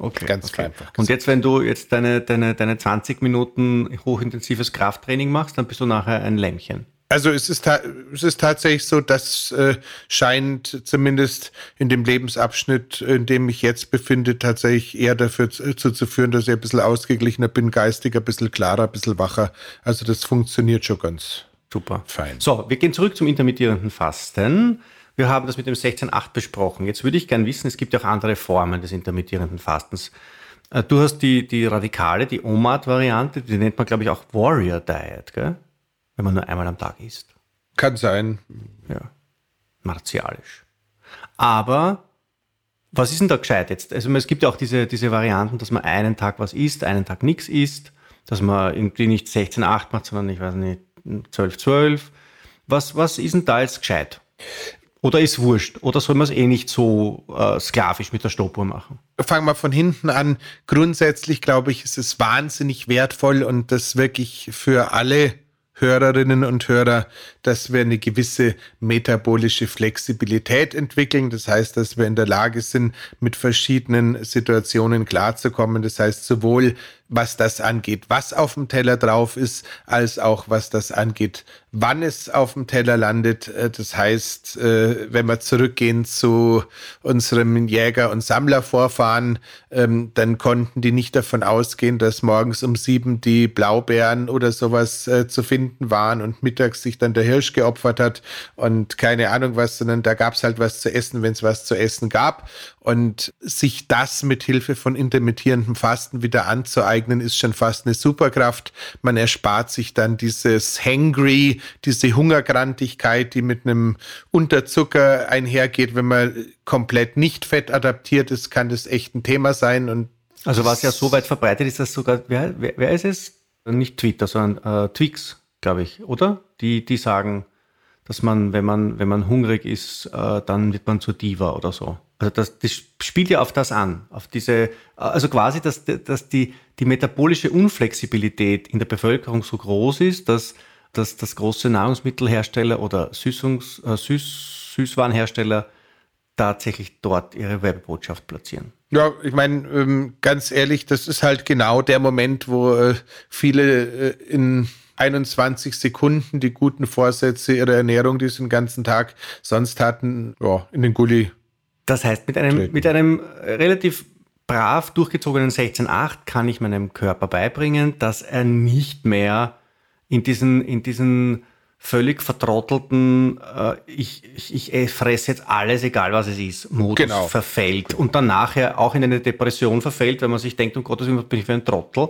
Okay. Ganz okay. einfach. Und jetzt, wenn du jetzt deine, deine, deine 20 Minuten hochintensives Krafttraining machst, dann bist du nachher ein Lämmchen. Also es ist, es ist tatsächlich so, das äh, scheint zumindest in dem Lebensabschnitt, in dem ich jetzt befinde, tatsächlich eher dafür zu, zu führen, dass ich ein bisschen ausgeglichener bin, geistig ein bisschen klarer, ein bisschen wacher. Also das funktioniert schon ganz super. Fein. So, wir gehen zurück zum intermittierenden Fasten. Wir haben das mit dem 16.8 besprochen. Jetzt würde ich gerne wissen, es gibt ja auch andere Formen des intermittierenden Fastens. Äh, du hast die, die radikale, die OMAD-Variante, die nennt man, glaube ich, auch Warrior Diet, gell? wenn man nur einmal am Tag isst. Kann sein. Ja, martialisch. Aber was ist denn da gescheit jetzt? Also es gibt ja auch diese, diese Varianten, dass man einen Tag was isst, einen Tag nichts isst, dass man irgendwie nicht 16,8 macht, sondern ich weiß nicht, 12, 12. Was, was ist denn da jetzt gescheit? Oder ist wurscht? Oder soll man es eh nicht so äh, sklavisch mit der Stoppuhr machen? Fangen wir von hinten an. Grundsätzlich glaube ich, ist es wahnsinnig wertvoll und das wirklich für alle Hörerinnen und Hörer, dass wir eine gewisse metabolische Flexibilität entwickeln. Das heißt, dass wir in der Lage sind, mit verschiedenen Situationen klarzukommen. Das heißt, sowohl was das angeht, was auf dem Teller drauf ist, als auch was das angeht, wann es auf dem Teller landet. Äh, das heißt, äh, wenn wir zurückgehen zu unserem Jäger- und Sammlervorfahren, ähm, dann konnten die nicht davon ausgehen, dass morgens um sieben die Blaubeeren oder sowas äh, zu finden waren und mittags sich dann der Hirsch geopfert hat und keine Ahnung was, sondern da gab es halt was zu essen, wenn es was zu essen gab. Und sich das mit Hilfe von intermittierendem Fasten wieder anzueignen, ist schon fast eine Superkraft. Man erspart sich dann dieses Hangry, diese Hungergrantigkeit, die mit einem Unterzucker einhergeht. Wenn man komplett nicht fettadaptiert ist, kann das echt ein Thema sein. Und also was ja so weit verbreitet ist, dass sogar, wer, wer, wer ist es? Nicht Twitter, sondern äh, Twix, glaube ich, oder? Die, die sagen, dass man, wenn man, wenn man hungrig ist, äh, dann wird man zur Diva oder so. Also das, das spielt ja auf das an, auf diese, also quasi, dass, dass die, die metabolische Unflexibilität in der Bevölkerung so groß ist, dass, dass, dass große Nahrungsmittelhersteller oder Süßungs, äh, Süß, Süßwarenhersteller tatsächlich dort ihre Werbebotschaft platzieren. Ja, ich meine, ähm, ganz ehrlich, das ist halt genau der Moment, wo äh, viele äh, in 21 Sekunden die guten Vorsätze ihrer Ernährung, die sie den ganzen Tag sonst hatten, ja, in den Gully das heißt, mit einem, mit einem relativ brav durchgezogenen 16.8 kann ich meinem Körper beibringen, dass er nicht mehr in diesen, in diesen völlig vertrottelten, äh, ich, ich, ich fresse jetzt alles, egal was es ist, Modus genau. verfällt und dann nachher auch in eine Depression verfällt, wenn man sich denkt, um Gottes Willen, bin ich für ein Trottel.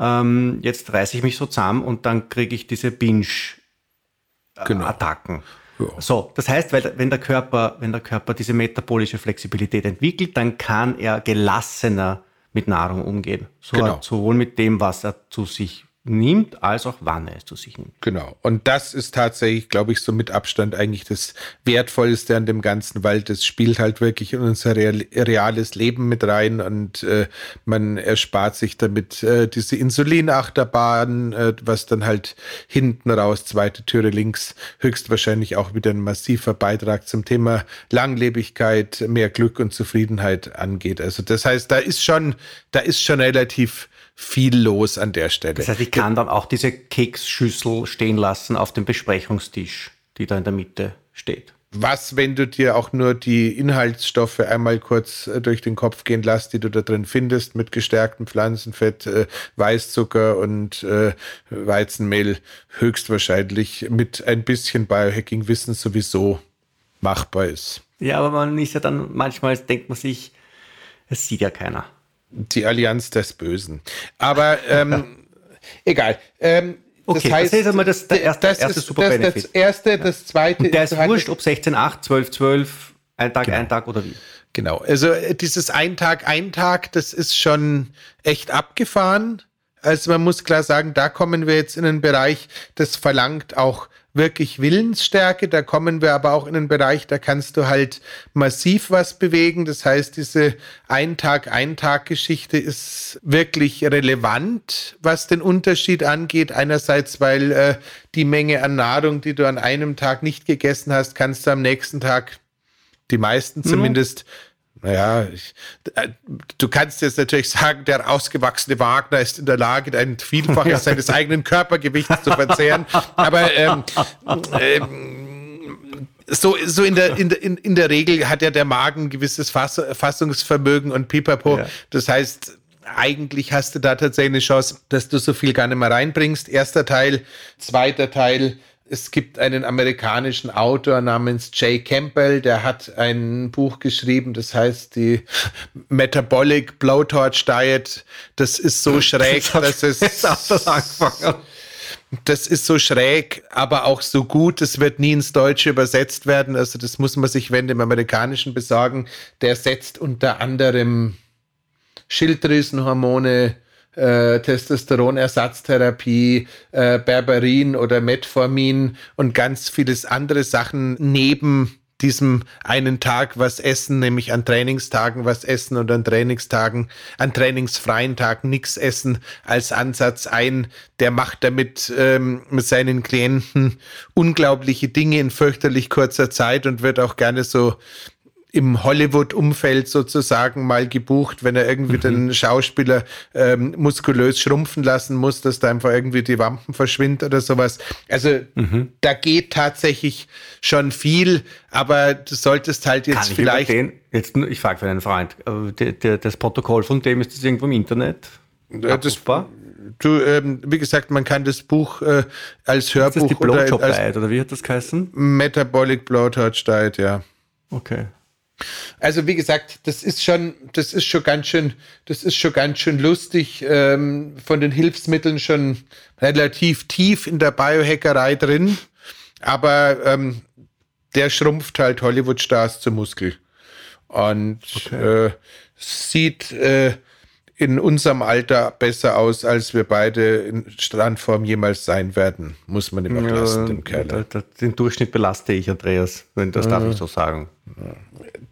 Ähm, jetzt reiße ich mich so zusammen und dann kriege ich diese Binge-Attacken. Genau. Ja. So, das heißt, weil, wenn, der Körper, wenn der Körper diese metabolische Flexibilität entwickelt, dann kann er gelassener mit Nahrung umgehen. So, genau. Sowohl mit dem, was er zu sich nimmt, als auch wann er es zu sich nimmt. Genau. Und das ist tatsächlich, glaube ich, so mit Abstand eigentlich das Wertvollste an dem ganzen Wald. Das spielt halt wirklich in unser reales Leben mit rein und äh, man erspart sich damit äh, diese Insulinachterbahn, äh, was dann halt hinten raus, zweite Türe links, höchstwahrscheinlich auch wieder ein massiver Beitrag zum Thema Langlebigkeit, mehr Glück und Zufriedenheit angeht. Also das heißt, da ist schon, da ist schon relativ viel los an der Stelle. Das heißt, ich kann dann auch diese Keksschüssel stehen lassen auf dem Besprechungstisch, die da in der Mitte steht. Was, wenn du dir auch nur die Inhaltsstoffe einmal kurz äh, durch den Kopf gehen lässt, die du da drin findest, mit gestärktem Pflanzenfett, äh, Weißzucker und äh, Weizenmehl, höchstwahrscheinlich mit ein bisschen Biohacking-Wissen sowieso machbar ist. Ja, aber man ist ja dann, manchmal denkt man sich, es sieht ja keiner. Die Allianz des Bösen. Aber ähm, egal. Ähm, okay, das heißt, das ist einmal das, der erste, das erste ist, Super das, Benefit. Das erste, das zweite Und der ist, ist wurscht, ob 16, 8, 12, 12, ein Tag, genau. ein Tag oder wie. Genau. Also äh, dieses ein Tag, ein Tag, das ist schon echt abgefahren. Also man muss klar sagen, da kommen wir jetzt in einen Bereich, das verlangt auch wirklich Willensstärke. Da kommen wir aber auch in einen Bereich, da kannst du halt massiv was bewegen. Das heißt, diese Ein-Tag-Ein-Tag-Geschichte ist wirklich relevant, was den Unterschied angeht. Einerseits, weil äh, die Menge an Nahrung, die du an einem Tag nicht gegessen hast, kannst du am nächsten Tag, die meisten zumindest, mhm naja, ich, äh, du kannst jetzt natürlich sagen, der ausgewachsene Wagner ist in der Lage, ein Vielfaches seines eigenen Körpergewichts zu verzehren. Aber ähm, ähm, so, so in, der, in, in, in der Regel hat ja der Magen ein gewisses Fass, Fassungsvermögen und Pipapo. Ja. Das heißt, eigentlich hast du da tatsächlich eine Chance, dass du so viel gar nicht mehr reinbringst. Erster Teil, zweiter Teil, es gibt einen amerikanischen Autor namens Jay Campbell, der hat ein Buch geschrieben, das heißt die Metabolic Blowtorch Diet. Das ist so schräg, dass es das angefangen. Das ist so schräg, aber auch so gut. Das wird nie ins Deutsche übersetzt werden. Also das muss man sich, wenn dem Amerikanischen besorgen. Der setzt unter anderem Schilddrüsenhormone, äh, Testosteronersatztherapie, äh, Berberin oder Metformin und ganz vieles andere Sachen neben diesem einen Tag was essen, nämlich an Trainingstagen was essen und an Trainingstagen, an trainingsfreien Tagen nichts essen als Ansatz ein. Der macht damit ähm, mit seinen Klienten unglaubliche Dinge in fürchterlich kurzer Zeit und wird auch gerne so im Hollywood-Umfeld sozusagen mal gebucht, wenn er irgendwie mhm. den Schauspieler ähm, muskulös schrumpfen lassen muss, dass da einfach irgendwie die Wampen verschwindet oder sowas. Also mhm. da geht tatsächlich schon viel, aber du solltest halt jetzt Kann vielleicht. Ich, den, jetzt, ich frage für einen Freund, der, das Protokoll von dem ist das irgendwo im Internet? Ja, das, du, ähm, wie gesagt, man kann das Buch äh, als Hörbuch ist das die Blowjob oder, als, oder wie hat das geheißen? Metabolic Blowtorch Diet, ja. Okay. Also wie gesagt, das ist schon, das ist schon ganz schön, das ist schon ganz schön lustig. Ähm, von den Hilfsmitteln schon relativ tief in der Biohackerei drin, aber ähm, der schrumpft halt Hollywood-Stars zum Muskel und okay. äh, sieht äh, in unserem Alter besser aus, als wir beide in Strandform jemals sein werden, muss man ihm auch ja, lassen, dem Kerl. Den Durchschnitt belaste ich, Andreas, wenn das darf ich so sagen.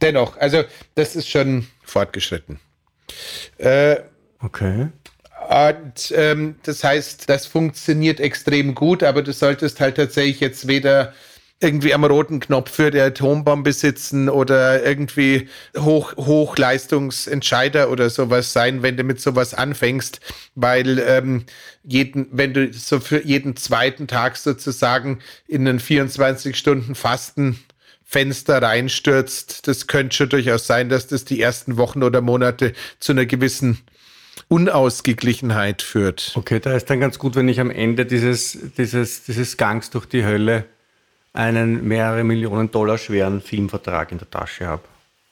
Dennoch, also das ist schon fortgeschritten. Äh, okay. Und ähm, das heißt, das funktioniert extrem gut, aber du solltest halt tatsächlich jetzt weder irgendwie am roten Knopf für die Atombombe sitzen oder irgendwie Hoch, Hochleistungsentscheider oder sowas sein, wenn du mit sowas anfängst, weil ähm, jeden, wenn du so für jeden zweiten Tag sozusagen in einen 24 Stunden Fasten Fenster reinstürzt, das könnte schon durchaus sein, dass das die ersten Wochen oder Monate zu einer gewissen Unausgeglichenheit führt. Okay, da ist dann ganz gut, wenn ich am Ende dieses, dieses, dieses Gangs durch die Hölle einen mehrere Millionen Dollar schweren Filmvertrag in der Tasche habe.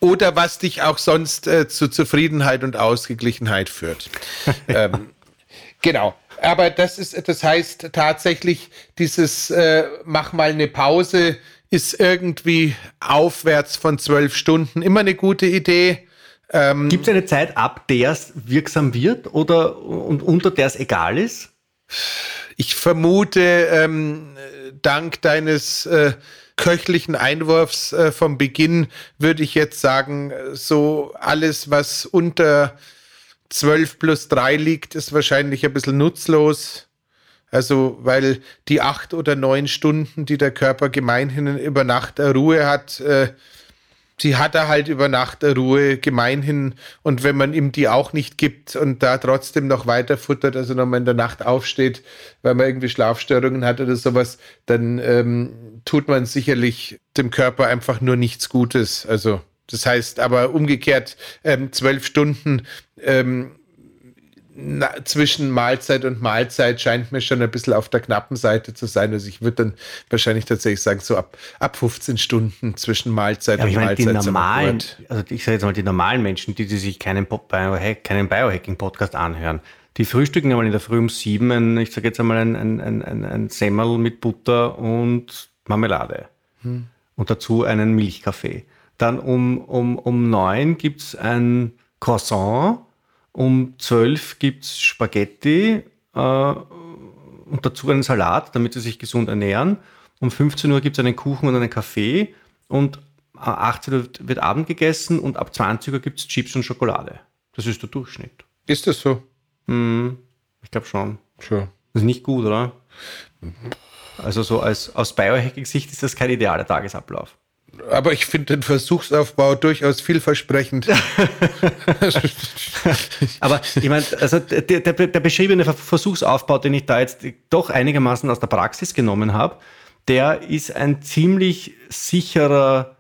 Oder was dich auch sonst äh, zu Zufriedenheit und Ausgeglichenheit führt. ähm, genau. Aber das ist, das heißt tatsächlich, dieses äh, mach mal eine Pause ist irgendwie aufwärts von zwölf Stunden immer eine gute Idee. Ähm, Gibt es eine Zeit, ab der es wirksam wird oder und unter der es egal ist? Ich vermute, ähm, dank deines äh, köchlichen Einwurfs äh, vom Beginn würde ich jetzt sagen, so alles, was unter 12 plus 3 liegt, ist wahrscheinlich ein bisschen nutzlos. Also, weil die acht oder neun Stunden, die der Körper gemeinhin über Nacht Ruhe hat, äh, die hat er halt über Nacht Ruhe gemeinhin. Und wenn man ihm die auch nicht gibt und da trotzdem noch weiter futtert, also nochmal in der Nacht aufsteht, weil man irgendwie Schlafstörungen hat oder sowas, dann ähm, tut man sicherlich dem Körper einfach nur nichts Gutes. Also das heißt aber umgekehrt, ähm, zwölf Stunden ähm, na, zwischen Mahlzeit und Mahlzeit scheint mir schon ein bisschen auf der knappen Seite zu sein. Also ich würde dann wahrscheinlich tatsächlich sagen, so ab, ab 15 Stunden zwischen Mahlzeit ja, und ich Mahlzeit. Die normalen, also ich sage jetzt mal, die normalen Menschen, die, die sich keinen, Biohack, keinen Biohacking-Podcast anhören, die frühstücken einmal in der Früh um sieben, ein, ich sage jetzt einmal ein, ein, ein, ein Semmel mit Butter und Marmelade. Hm. Und dazu einen Milchkaffee. Dann um, um, um neun gibt es ein Croissant Um 12 gibt es Spaghetti äh, und dazu einen Salat, damit sie sich gesund ernähren. Um 15 Uhr gibt es einen Kuchen und einen Kaffee und 18 Uhr wird Abend gegessen und ab 20 Uhr gibt es Chips und Schokolade. Das ist der Durchschnitt. Ist das so? Hm, ich glaube schon. Sure. Das ist nicht gut, oder? Also so als, aus Biohacking-Sicht ist das kein idealer Tagesablauf. Aber ich finde den Versuchsaufbau durchaus vielversprechend. Aber ich meine, also der, der, der, beschriebene Versuchsaufbau, den ich da jetzt doch einigermaßen aus der Praxis genommen habe, der ist ein ziemlich sicherer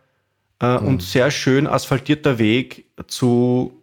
äh, mhm. und sehr schön asphaltierter Weg zu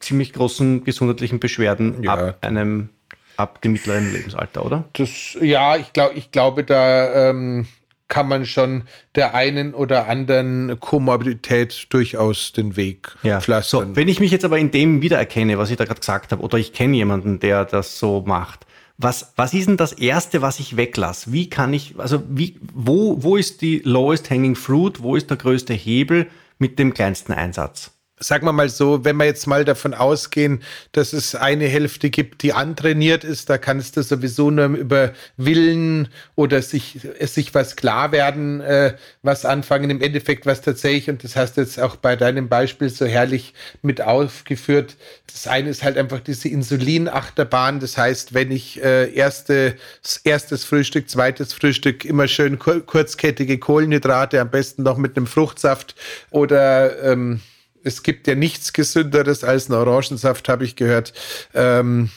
ziemlich großen gesundheitlichen Beschwerden ja. ab einem ab dem mittleren Lebensalter, oder? Das, ja, ich, glaub, ich glaube, da ähm, kann man schon der einen oder anderen Komorbidität durchaus den Weg ja. pflastern. So, wenn ich mich jetzt aber in dem wiedererkenne, was ich da gerade gesagt habe, oder ich kenne jemanden, der das so macht, was, was ist denn das Erste, was ich weglasse? Wie kann ich, also wie, wo, wo ist die lowest hanging fruit? Wo ist der größte Hebel mit dem kleinsten Einsatz? Sagen wir mal so, wenn wir jetzt mal davon ausgehen, dass es eine Hälfte gibt, die antrainiert ist, da kannst du sowieso nur über Willen oder sich, sich was klar werden, äh, was anfangen. Im Endeffekt, was tatsächlich, und das hast du jetzt auch bei deinem Beispiel so herrlich mit aufgeführt, das eine ist halt einfach diese Insulinachterbahn. Das heißt, wenn ich äh, erste, erstes Frühstück, zweites Frühstück immer schön kur kurzkettige Kohlenhydrate, am besten noch mit einem Fruchtsaft oder ähm, es gibt ja nichts Gesünderes als ein Orangensaft, habe ich gehört. Ähm,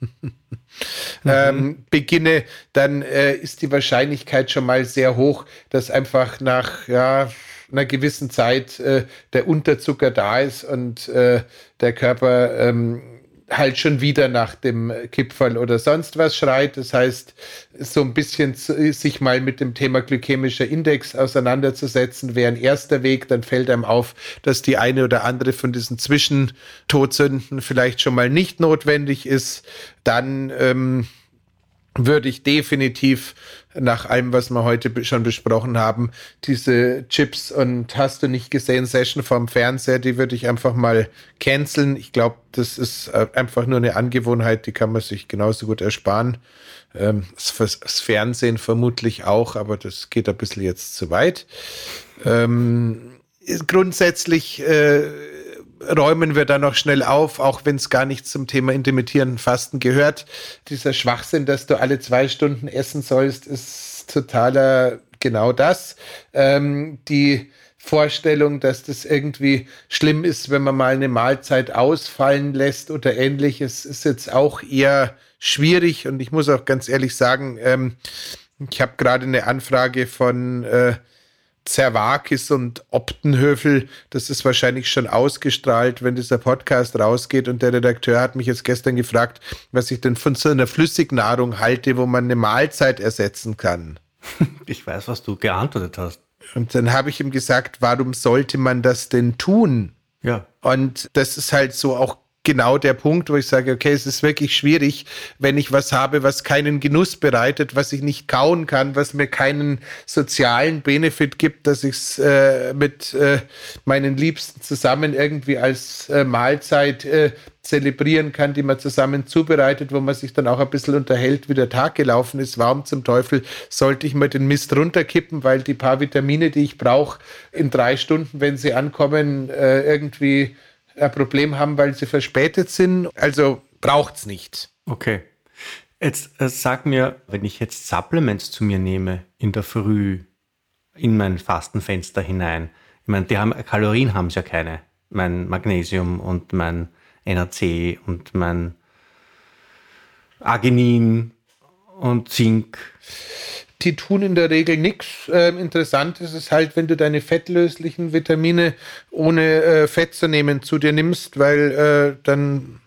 mhm. ähm, beginne, dann äh, ist die Wahrscheinlichkeit schon mal sehr hoch, dass einfach nach ja, einer gewissen Zeit äh, der Unterzucker da ist und äh, der Körper ähm, halt schon wieder nach dem Kipferl oder sonst was schreit. Das heißt, so ein bisschen sich mal mit dem Thema glykämischer Index auseinanderzusetzen, wäre ein erster Weg. Dann fällt einem auf, dass die eine oder andere von diesen Zwischentodsünden vielleicht schon mal nicht notwendig ist. Dann ähm, würde ich definitiv nach allem, was wir heute schon besprochen haben, diese Chips und hast du nicht gesehen Session vom Fernseher, die würde ich einfach mal canceln. Ich glaube, das ist äh, einfach nur eine Angewohnheit, die kann man sich genauso gut ersparen. Ähm, das Fernsehen vermutlich auch, aber das geht ein bisschen jetzt zu weit. Ähm, grundsätzlich äh, räumen wir da noch schnell auf, auch wenn es gar nicht zum Thema intermittierenden Fasten gehört. Dieser Schwachsinn, dass du alle zwei Stunden essen sollst, ist totaler genau das. Ähm, die Vorstellung, dass das irgendwie schlimm ist, wenn man mal eine Mahlzeit ausfallen lässt oder ähnliches, ist jetzt auch eher schwierig. Und ich muss auch ganz ehrlich sagen, ähm, ich habe gerade eine Anfrage von äh, Zerwakis und Optenhöfel, das ist wahrscheinlich schon ausgestrahlt, wenn dieser Podcast rausgeht. Und der Redakteur hat mich jetzt gestern gefragt, was ich denn von so einer Flüssignahrung halte, wo man eine Mahlzeit ersetzen kann. Ich weiß, was du geantwortet hast. Und dann habe ich ihm gesagt, warum sollte man das denn tun? Ja. Und das ist halt so auch genau der Punkt, wo ich sage, okay, es ist wirklich schwierig, wenn ich was habe, was keinen Genuss bereitet, was ich nicht kauen kann, was mir keinen sozialen Benefit gibt, dass ich es äh, mit äh, meinen Liebsten zusammen irgendwie als äh, Mahlzeit äh, zelebrieren kann, die man zusammen zubereitet, wo man sich dann auch ein bisschen unterhält, wie der Tag gelaufen ist. Warum zum Teufel sollte ich mir den Mist runterkippen, weil die paar Vitamine, die ich brauche, in drei Stunden, wenn sie ankommen, äh, irgendwie ein Problem haben, weil sie verspätet sind. Also braucht es nicht. Okay. Jetzt äh, sag mir, wenn ich jetzt Supplements zu mir nehme in der Früh in mein Fastenfenster hinein, ich meine, die haben Kalorien haben es ja keine. Mein Magnesium und mein NAC und mein Arginin und Zink die tun in der Regel nichts. Ähm, interessant ist es halt, wenn du deine fettlöslichen Vitamine ohne äh, Fett zu nehmen zu dir nimmst, weil äh, dann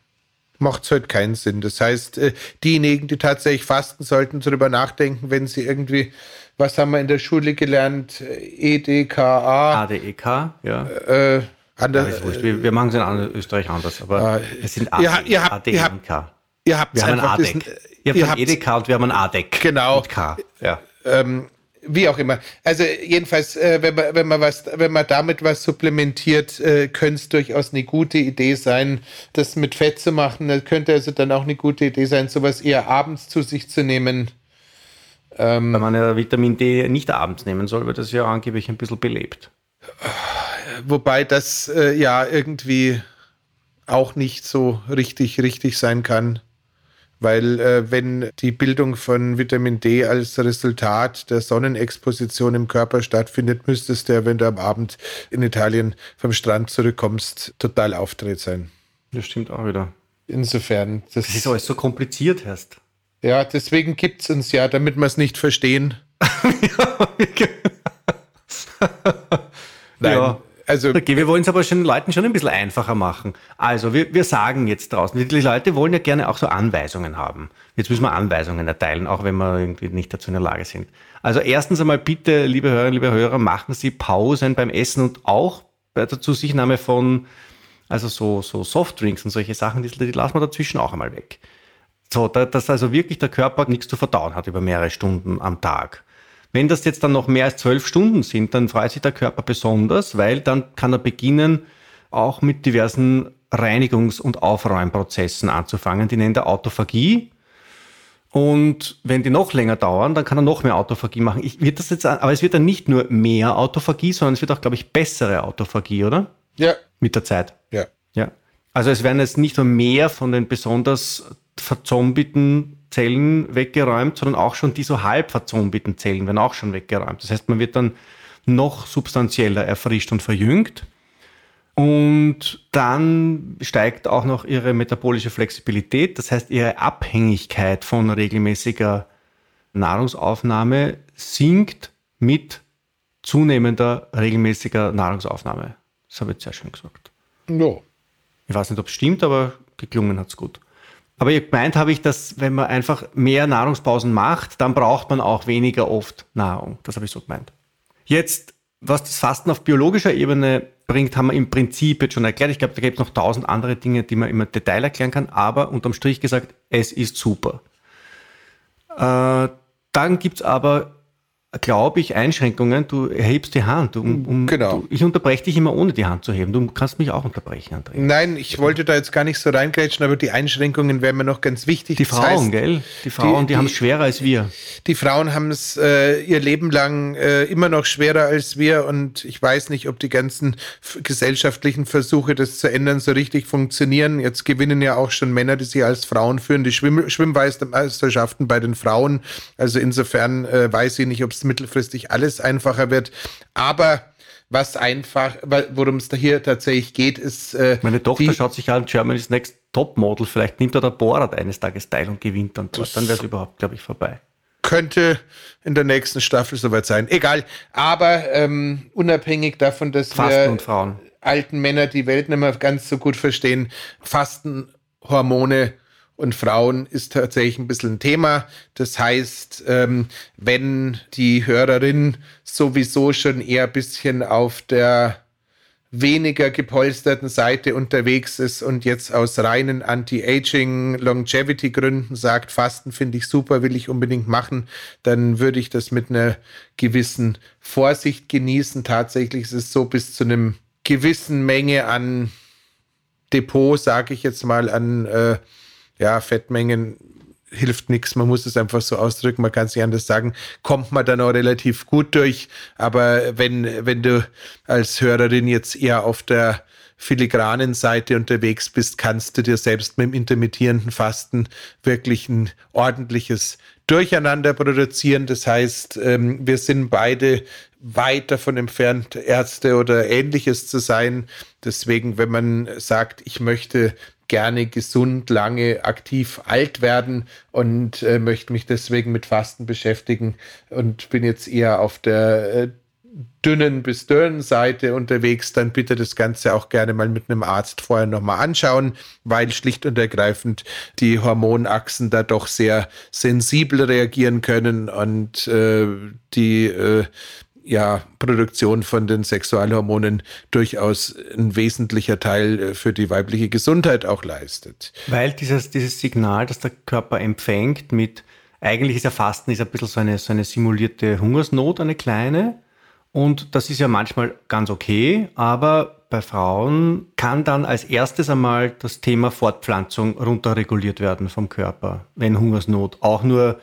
macht es halt keinen Sinn. Das heißt, äh, diejenigen, die tatsächlich fasten, sollten darüber nachdenken, wenn sie irgendwie, was haben wir in der Schule gelernt? EDKA. ADEK, ja. Äh, Anders, ja, wir, wir machen es in Österreich anders, aber äh, es sind AD, ihr, ihr habt, ADEK. Ihr habt, ihr habt wir haben ein ADEC. Ihr habt ein EDK und wir haben ein ADEC. Genau. K. Ja. Ähm, wie auch immer. Also jedenfalls, äh, wenn man wenn man was, wenn man damit was supplementiert, äh, könnte es durchaus eine gute Idee sein, das mit Fett zu machen. Das könnte also dann auch eine gute Idee sein, sowas eher abends zu sich zu nehmen. Ähm, Weil man ja Vitamin D nicht abends nehmen soll, weil das ja angeblich ein bisschen belebt. Wobei das äh, ja irgendwie auch nicht so richtig richtig sein kann. Weil äh, wenn die Bildung von Vitamin D als Resultat der Sonnenexposition im Körper stattfindet, müsstest du ja, wenn du am Abend in Italien vom Strand zurückkommst, total aufdreht sein. Das stimmt auch wieder. Insofern. Das, das ist alles so kompliziert, Herst. Ja, deswegen gibt es uns ja, damit wir es nicht verstehen. Nein, ja. Also, okay, wir wollen es aber den Leuten schon ein bisschen einfacher machen. Also, wir, wir sagen jetzt draußen, die Leute wollen ja gerne auch so Anweisungen haben. Jetzt müssen wir Anweisungen erteilen, auch wenn wir irgendwie nicht dazu in der Lage sind. Also, erstens einmal bitte, liebe Hörerinnen, liebe Hörer, machen Sie Pausen beim Essen und auch bei der Zusichtnahme von, also so, so Softdrinks und solche Sachen, die, die lassen wir dazwischen auch einmal weg. So, dass also wirklich der Körper nichts zu verdauen hat über mehrere Stunden am Tag. Wenn das jetzt dann noch mehr als zwölf Stunden sind, dann freut sich der Körper besonders, weil dann kann er beginnen, auch mit diversen Reinigungs- und Aufräumprozessen anzufangen. Die nennt er Autophagie. Und wenn die noch länger dauern, dann kann er noch mehr Autophagie machen. Ich wird das jetzt, aber es wird dann nicht nur mehr Autophagie, sondern es wird auch, glaube ich, bessere Autophagie, oder? Ja. Mit der Zeit. Ja. Ja. Also es werden jetzt nicht nur mehr von den besonders verzombiten Zellen weggeräumt, sondern auch schon die so halb verzombiten Zellen werden auch schon weggeräumt. Das heißt, man wird dann noch substanzieller erfrischt und verjüngt. Und dann steigt auch noch ihre metabolische Flexibilität, das heißt, ihre Abhängigkeit von regelmäßiger Nahrungsaufnahme sinkt mit zunehmender regelmäßiger Nahrungsaufnahme. Das habe ich sehr schön gesagt. No. Ich weiß nicht, ob es stimmt, aber geklungen hat es gut. Aber gemeint habe ich, dass wenn man einfach mehr Nahrungspausen macht, dann braucht man auch weniger oft Nahrung. Das habe ich so gemeint. Jetzt, was das Fasten auf biologischer Ebene bringt, haben wir im Prinzip jetzt schon erklärt. Ich glaube, da gibt es noch tausend andere Dinge, die man im Detail erklären kann. Aber unterm Strich gesagt, es ist super. Äh, dann gibt es aber glaube ich, Einschränkungen. Du erhebst die Hand. Um, um, genau. Du, ich unterbreche dich immer ohne die Hand zu heben. Du kannst mich auch unterbrechen, André. Nein, ich wollte da jetzt gar nicht so reingrätschen, aber die Einschränkungen wären mir noch ganz wichtig. Die Frauen, das heißt, gell? Die Frauen, die, die haben es schwerer als wir. Die Frauen haben es äh, ihr Leben lang äh, immer noch schwerer als wir und ich weiß nicht, ob die ganzen gesellschaftlichen Versuche, das zu ändern, so richtig funktionieren. Jetzt gewinnen ja auch schon Männer, die sich als Frauen führen, die Schwimm Schwimmmeisterschaften bei den Frauen. Also insofern äh, weiß ich nicht, ob es mittelfristig alles einfacher wird. Aber was einfach, worum es da hier tatsächlich geht, ist. Äh, Meine Tochter die, schaut sich an Germany's Next Topmodel. Vielleicht nimmt er der Borat eines Tages teil und gewinnt dann dort. Dann wäre es überhaupt, glaube ich, vorbei. Könnte in der nächsten Staffel soweit sein. Egal. Aber ähm, unabhängig davon, dass Fasten wir und Frauen. alten Männer die Welt nicht mehr ganz so gut verstehen, Fastenhormone und Frauen ist tatsächlich ein bisschen ein Thema. Das heißt, ähm, wenn die Hörerin sowieso schon eher ein bisschen auf der weniger gepolsterten Seite unterwegs ist und jetzt aus reinen Anti-Aging, Longevity-Gründen sagt, Fasten finde ich super, will ich unbedingt machen, dann würde ich das mit einer gewissen Vorsicht genießen. Tatsächlich ist es so bis zu einem gewissen Menge an Depot, sage ich jetzt mal, an äh, ja, Fettmengen hilft nichts, man muss es einfach so ausdrücken, man kann es nicht anders sagen, kommt man dann auch relativ gut durch. Aber wenn, wenn du als Hörerin jetzt eher auf der filigranen Seite unterwegs bist, kannst du dir selbst mit dem intermittierenden Fasten wirklich ein ordentliches Durcheinander produzieren. Das heißt, ähm, wir sind beide weit davon entfernt, Ärzte oder ähnliches zu sein. Deswegen, wenn man sagt, ich möchte gerne gesund, lange, aktiv alt werden und äh, möchte mich deswegen mit Fasten beschäftigen und bin jetzt eher auf der äh, dünnen bis dünnen Seite unterwegs, dann bitte das Ganze auch gerne mal mit einem Arzt vorher nochmal anschauen, weil schlicht und ergreifend die Hormonachsen da doch sehr sensibel reagieren können und äh, die äh, ja, Produktion von den Sexualhormonen durchaus ein wesentlicher Teil äh, für die weibliche Gesundheit auch leistet. Weil dieses, dieses Signal, das der Körper empfängt mit eigentlich ist ja Fasten ist ein bisschen so eine, so eine simulierte Hungersnot, eine kleine. Und das ist ja manchmal ganz okay, aber bei Frauen kann dann als erstes einmal das Thema Fortpflanzung runterreguliert werden vom Körper, wenn Hungersnot auch nur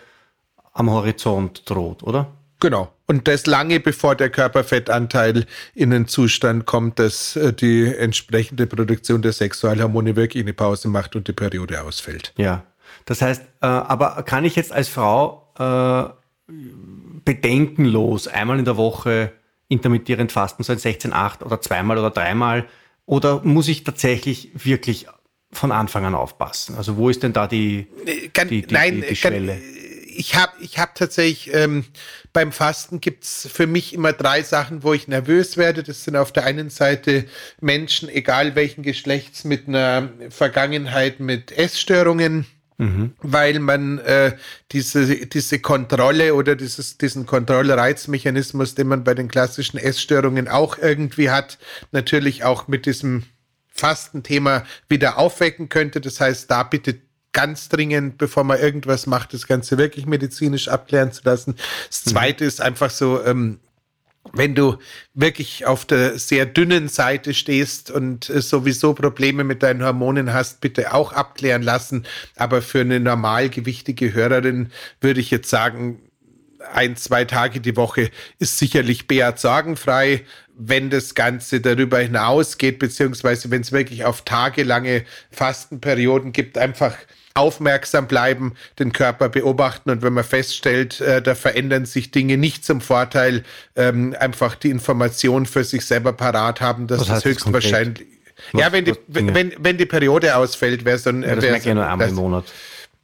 am Horizont droht, oder? Genau. Und das lange bevor der Körperfettanteil in den Zustand kommt, dass äh, die entsprechende Produktion der Sexualhormone wirklich eine Pause macht und die Periode ausfällt. Ja. Das heißt, äh, aber kann ich jetzt als Frau äh, bedenkenlos einmal in der Woche intermittierend fasten, so ein 16-8 oder zweimal oder dreimal? Oder muss ich tatsächlich wirklich von Anfang an aufpassen? Also wo ist denn da die, kann, die, die, nein, die, die Schwelle? Kann, ich habe ich hab tatsächlich ähm, beim Fasten gibt's für mich immer drei Sachen, wo ich nervös werde. Das sind auf der einen Seite Menschen, egal welchen Geschlechts, mit einer Vergangenheit mit Essstörungen. Mhm. Weil man äh, diese, diese Kontrolle oder dieses, diesen Kontrollreizmechanismus, den man bei den klassischen Essstörungen auch irgendwie hat, natürlich auch mit diesem Fastenthema wieder aufwecken könnte. Das heißt, da bitte ganz dringend, bevor man irgendwas macht, das Ganze wirklich medizinisch abklären zu lassen. Das mhm. Zweite mhm. ist einfach so, ähm, wenn du wirklich auf der sehr dünnen Seite stehst und äh, sowieso Probleme mit deinen Hormonen hast, bitte auch abklären lassen. Aber für eine normalgewichtige Hörerin würde ich jetzt sagen, ein, zwei Tage die Woche ist sicherlich Beat sorgenfrei. Wenn das Ganze darüber hinausgeht, beziehungsweise wenn es wirklich auf tagelange Fastenperioden gibt, einfach aufmerksam bleiben, den Körper beobachten und wenn man feststellt, äh, da verändern sich Dinge nicht zum Vorteil, ähm, einfach die Information für sich selber parat haben, dass das höchstwahrscheinlich. Ja, wenn die, wenn, wenn die Periode ausfällt, wäre so ein. Ja, das merke ich ja nur einmal im Monat.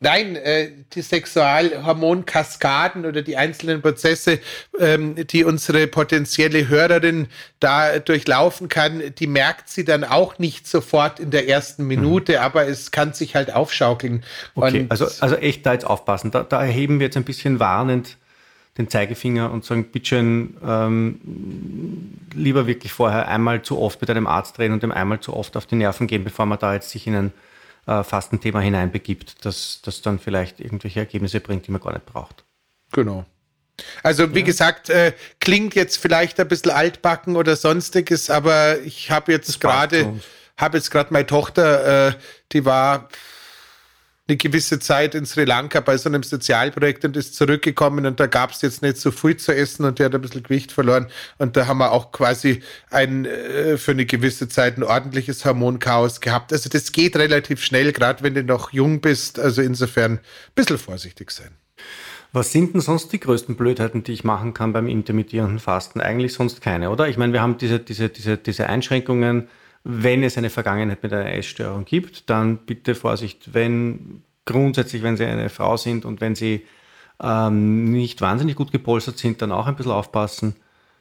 Nein, äh, die Sexualhormonkaskaden oder die einzelnen Prozesse, ähm, die unsere potenzielle Hörerin da durchlaufen kann, die merkt sie dann auch nicht sofort in der ersten Minute, mhm. aber es kann sich halt aufschaukeln. Okay, Und also, also echt da jetzt aufpassen. Da, da erheben wir jetzt ein bisschen warnend den Zeigefinger und sagen, bitte ähm, lieber wirklich vorher einmal zu oft mit einem Arzt reden und dem einmal zu oft auf die Nerven gehen, bevor man da jetzt sich in ein äh, Fastenthema hineinbegibt, das, das dann vielleicht irgendwelche Ergebnisse bringt, die man gar nicht braucht. Genau. Also wie ja. gesagt, äh, klingt jetzt vielleicht ein bisschen altbacken oder sonstiges, aber ich habe jetzt gerade, habe jetzt gerade meine Tochter, äh, die war eine gewisse Zeit in Sri Lanka bei so einem Sozialprojekt und ist zurückgekommen und da gab es jetzt nicht so viel zu essen und der hat ein bisschen Gewicht verloren und da haben wir auch quasi ein äh, für eine gewisse Zeit ein ordentliches Hormonchaos gehabt. Also das geht relativ schnell, gerade wenn du noch jung bist. Also insofern ein bisschen vorsichtig sein. Was sind denn sonst die größten Blödheiten, die ich machen kann beim intermittierenden Fasten? Eigentlich sonst keine, oder? Ich meine, wir haben diese, diese, diese, diese Einschränkungen, wenn es eine Vergangenheit mit einer Essstörung gibt, dann bitte Vorsicht, wenn grundsätzlich, wenn Sie eine Frau sind und wenn Sie ähm, nicht wahnsinnig gut gepolstert sind, dann auch ein bisschen aufpassen.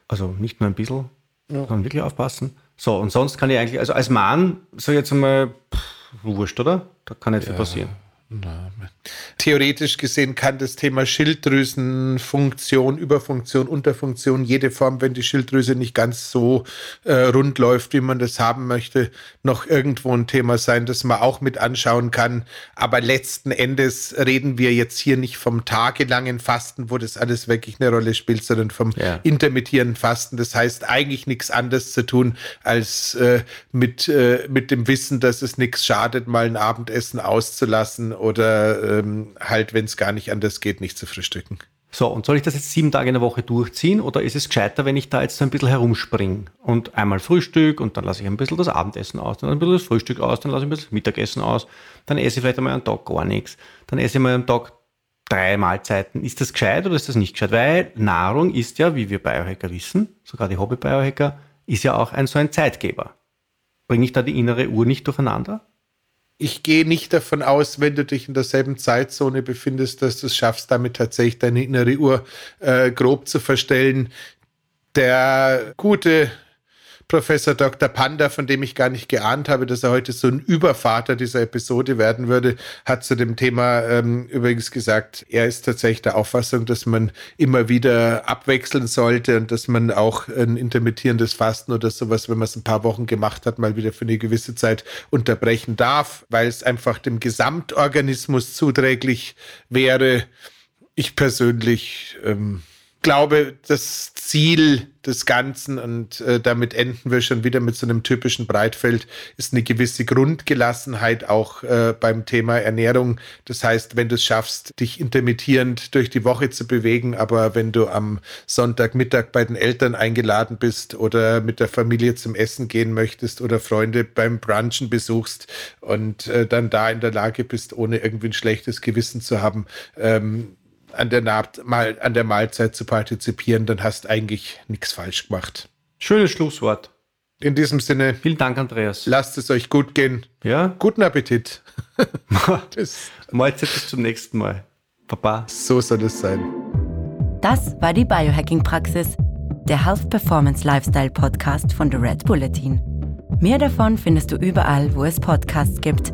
Also nicht nur ein bisschen, ja. sondern wirklich aufpassen. So, und sonst kann ich eigentlich, also als Mann, so jetzt einmal, pff, wurscht, oder? Da kann nicht ja. viel passieren. Theoretisch gesehen kann das Thema Schilddrüsenfunktion, Überfunktion, Unterfunktion, jede Form, wenn die Schilddrüse nicht ganz so äh, rund läuft, wie man das haben möchte, noch irgendwo ein Thema sein, das man auch mit anschauen kann. Aber letzten Endes reden wir jetzt hier nicht vom tagelangen Fasten, wo das alles wirklich eine Rolle spielt, sondern vom ja. intermittierenden Fasten. Das heißt eigentlich nichts anderes zu tun, als äh, mit, äh, mit dem Wissen, dass es nichts schadet, mal ein Abendessen auszulassen oder ähm, halt, wenn es gar nicht anders geht, nicht zu frühstücken. So, und soll ich das jetzt sieben Tage in der Woche durchziehen oder ist es gescheiter, wenn ich da jetzt so ein bisschen herumspringe und einmal Frühstück und dann lasse ich ein bisschen das Abendessen aus, dann ein bisschen das Frühstück aus, dann lasse ich ein bisschen das Mittagessen aus, dann esse ich vielleicht einmal einen Tag gar nichts, dann esse ich mal am Tag drei Mahlzeiten. Ist das gescheit oder ist das nicht gescheit? Weil Nahrung ist ja, wie wir Biohacker wissen, sogar die Hobby-Biohacker, ist ja auch ein so ein Zeitgeber. Bringe ich da die innere Uhr nicht durcheinander? Ich gehe nicht davon aus, wenn du dich in derselben Zeitzone befindest, dass du es schaffst, damit tatsächlich deine innere Uhr äh, grob zu verstellen. Der gute Professor Dr. Panda, von dem ich gar nicht geahnt habe, dass er heute so ein Übervater dieser Episode werden würde, hat zu dem Thema ähm, übrigens gesagt, er ist tatsächlich der Auffassung, dass man immer wieder abwechseln sollte und dass man auch ein intermittierendes Fasten oder sowas, wenn man es ein paar Wochen gemacht hat, mal wieder für eine gewisse Zeit unterbrechen darf, weil es einfach dem Gesamtorganismus zuträglich wäre. ich persönlich ähm, glaube, das Ziel des Ganzen, und äh, damit enden wir schon wieder mit so einem typischen Breitfeld, ist eine gewisse Grundgelassenheit auch äh, beim Thema Ernährung. Das heißt, wenn du es schaffst, dich intermittierend durch die Woche zu bewegen, aber wenn du am Sonntagmittag bei den Eltern eingeladen bist oder mit der Familie zum Essen gehen möchtest oder Freunde beim Brunchen besuchst und äh, dann da in der Lage bist, ohne irgendwie ein schlechtes Gewissen zu haben, ähm, an der, mal, an der Mahlzeit zu partizipieren, dann hast eigentlich nichts falsch gemacht. Schönes Schlusswort. In diesem Sinne. Vielen Dank, Andreas. Lasst es euch gut gehen. Ja. Guten Appetit. Mahlzeit bis zum nächsten Mal. Papa. So soll es sein. Das war die Biohacking-Praxis, der Health Performance Lifestyle Podcast von The Red Bulletin. Mehr davon findest du überall, wo es Podcasts gibt,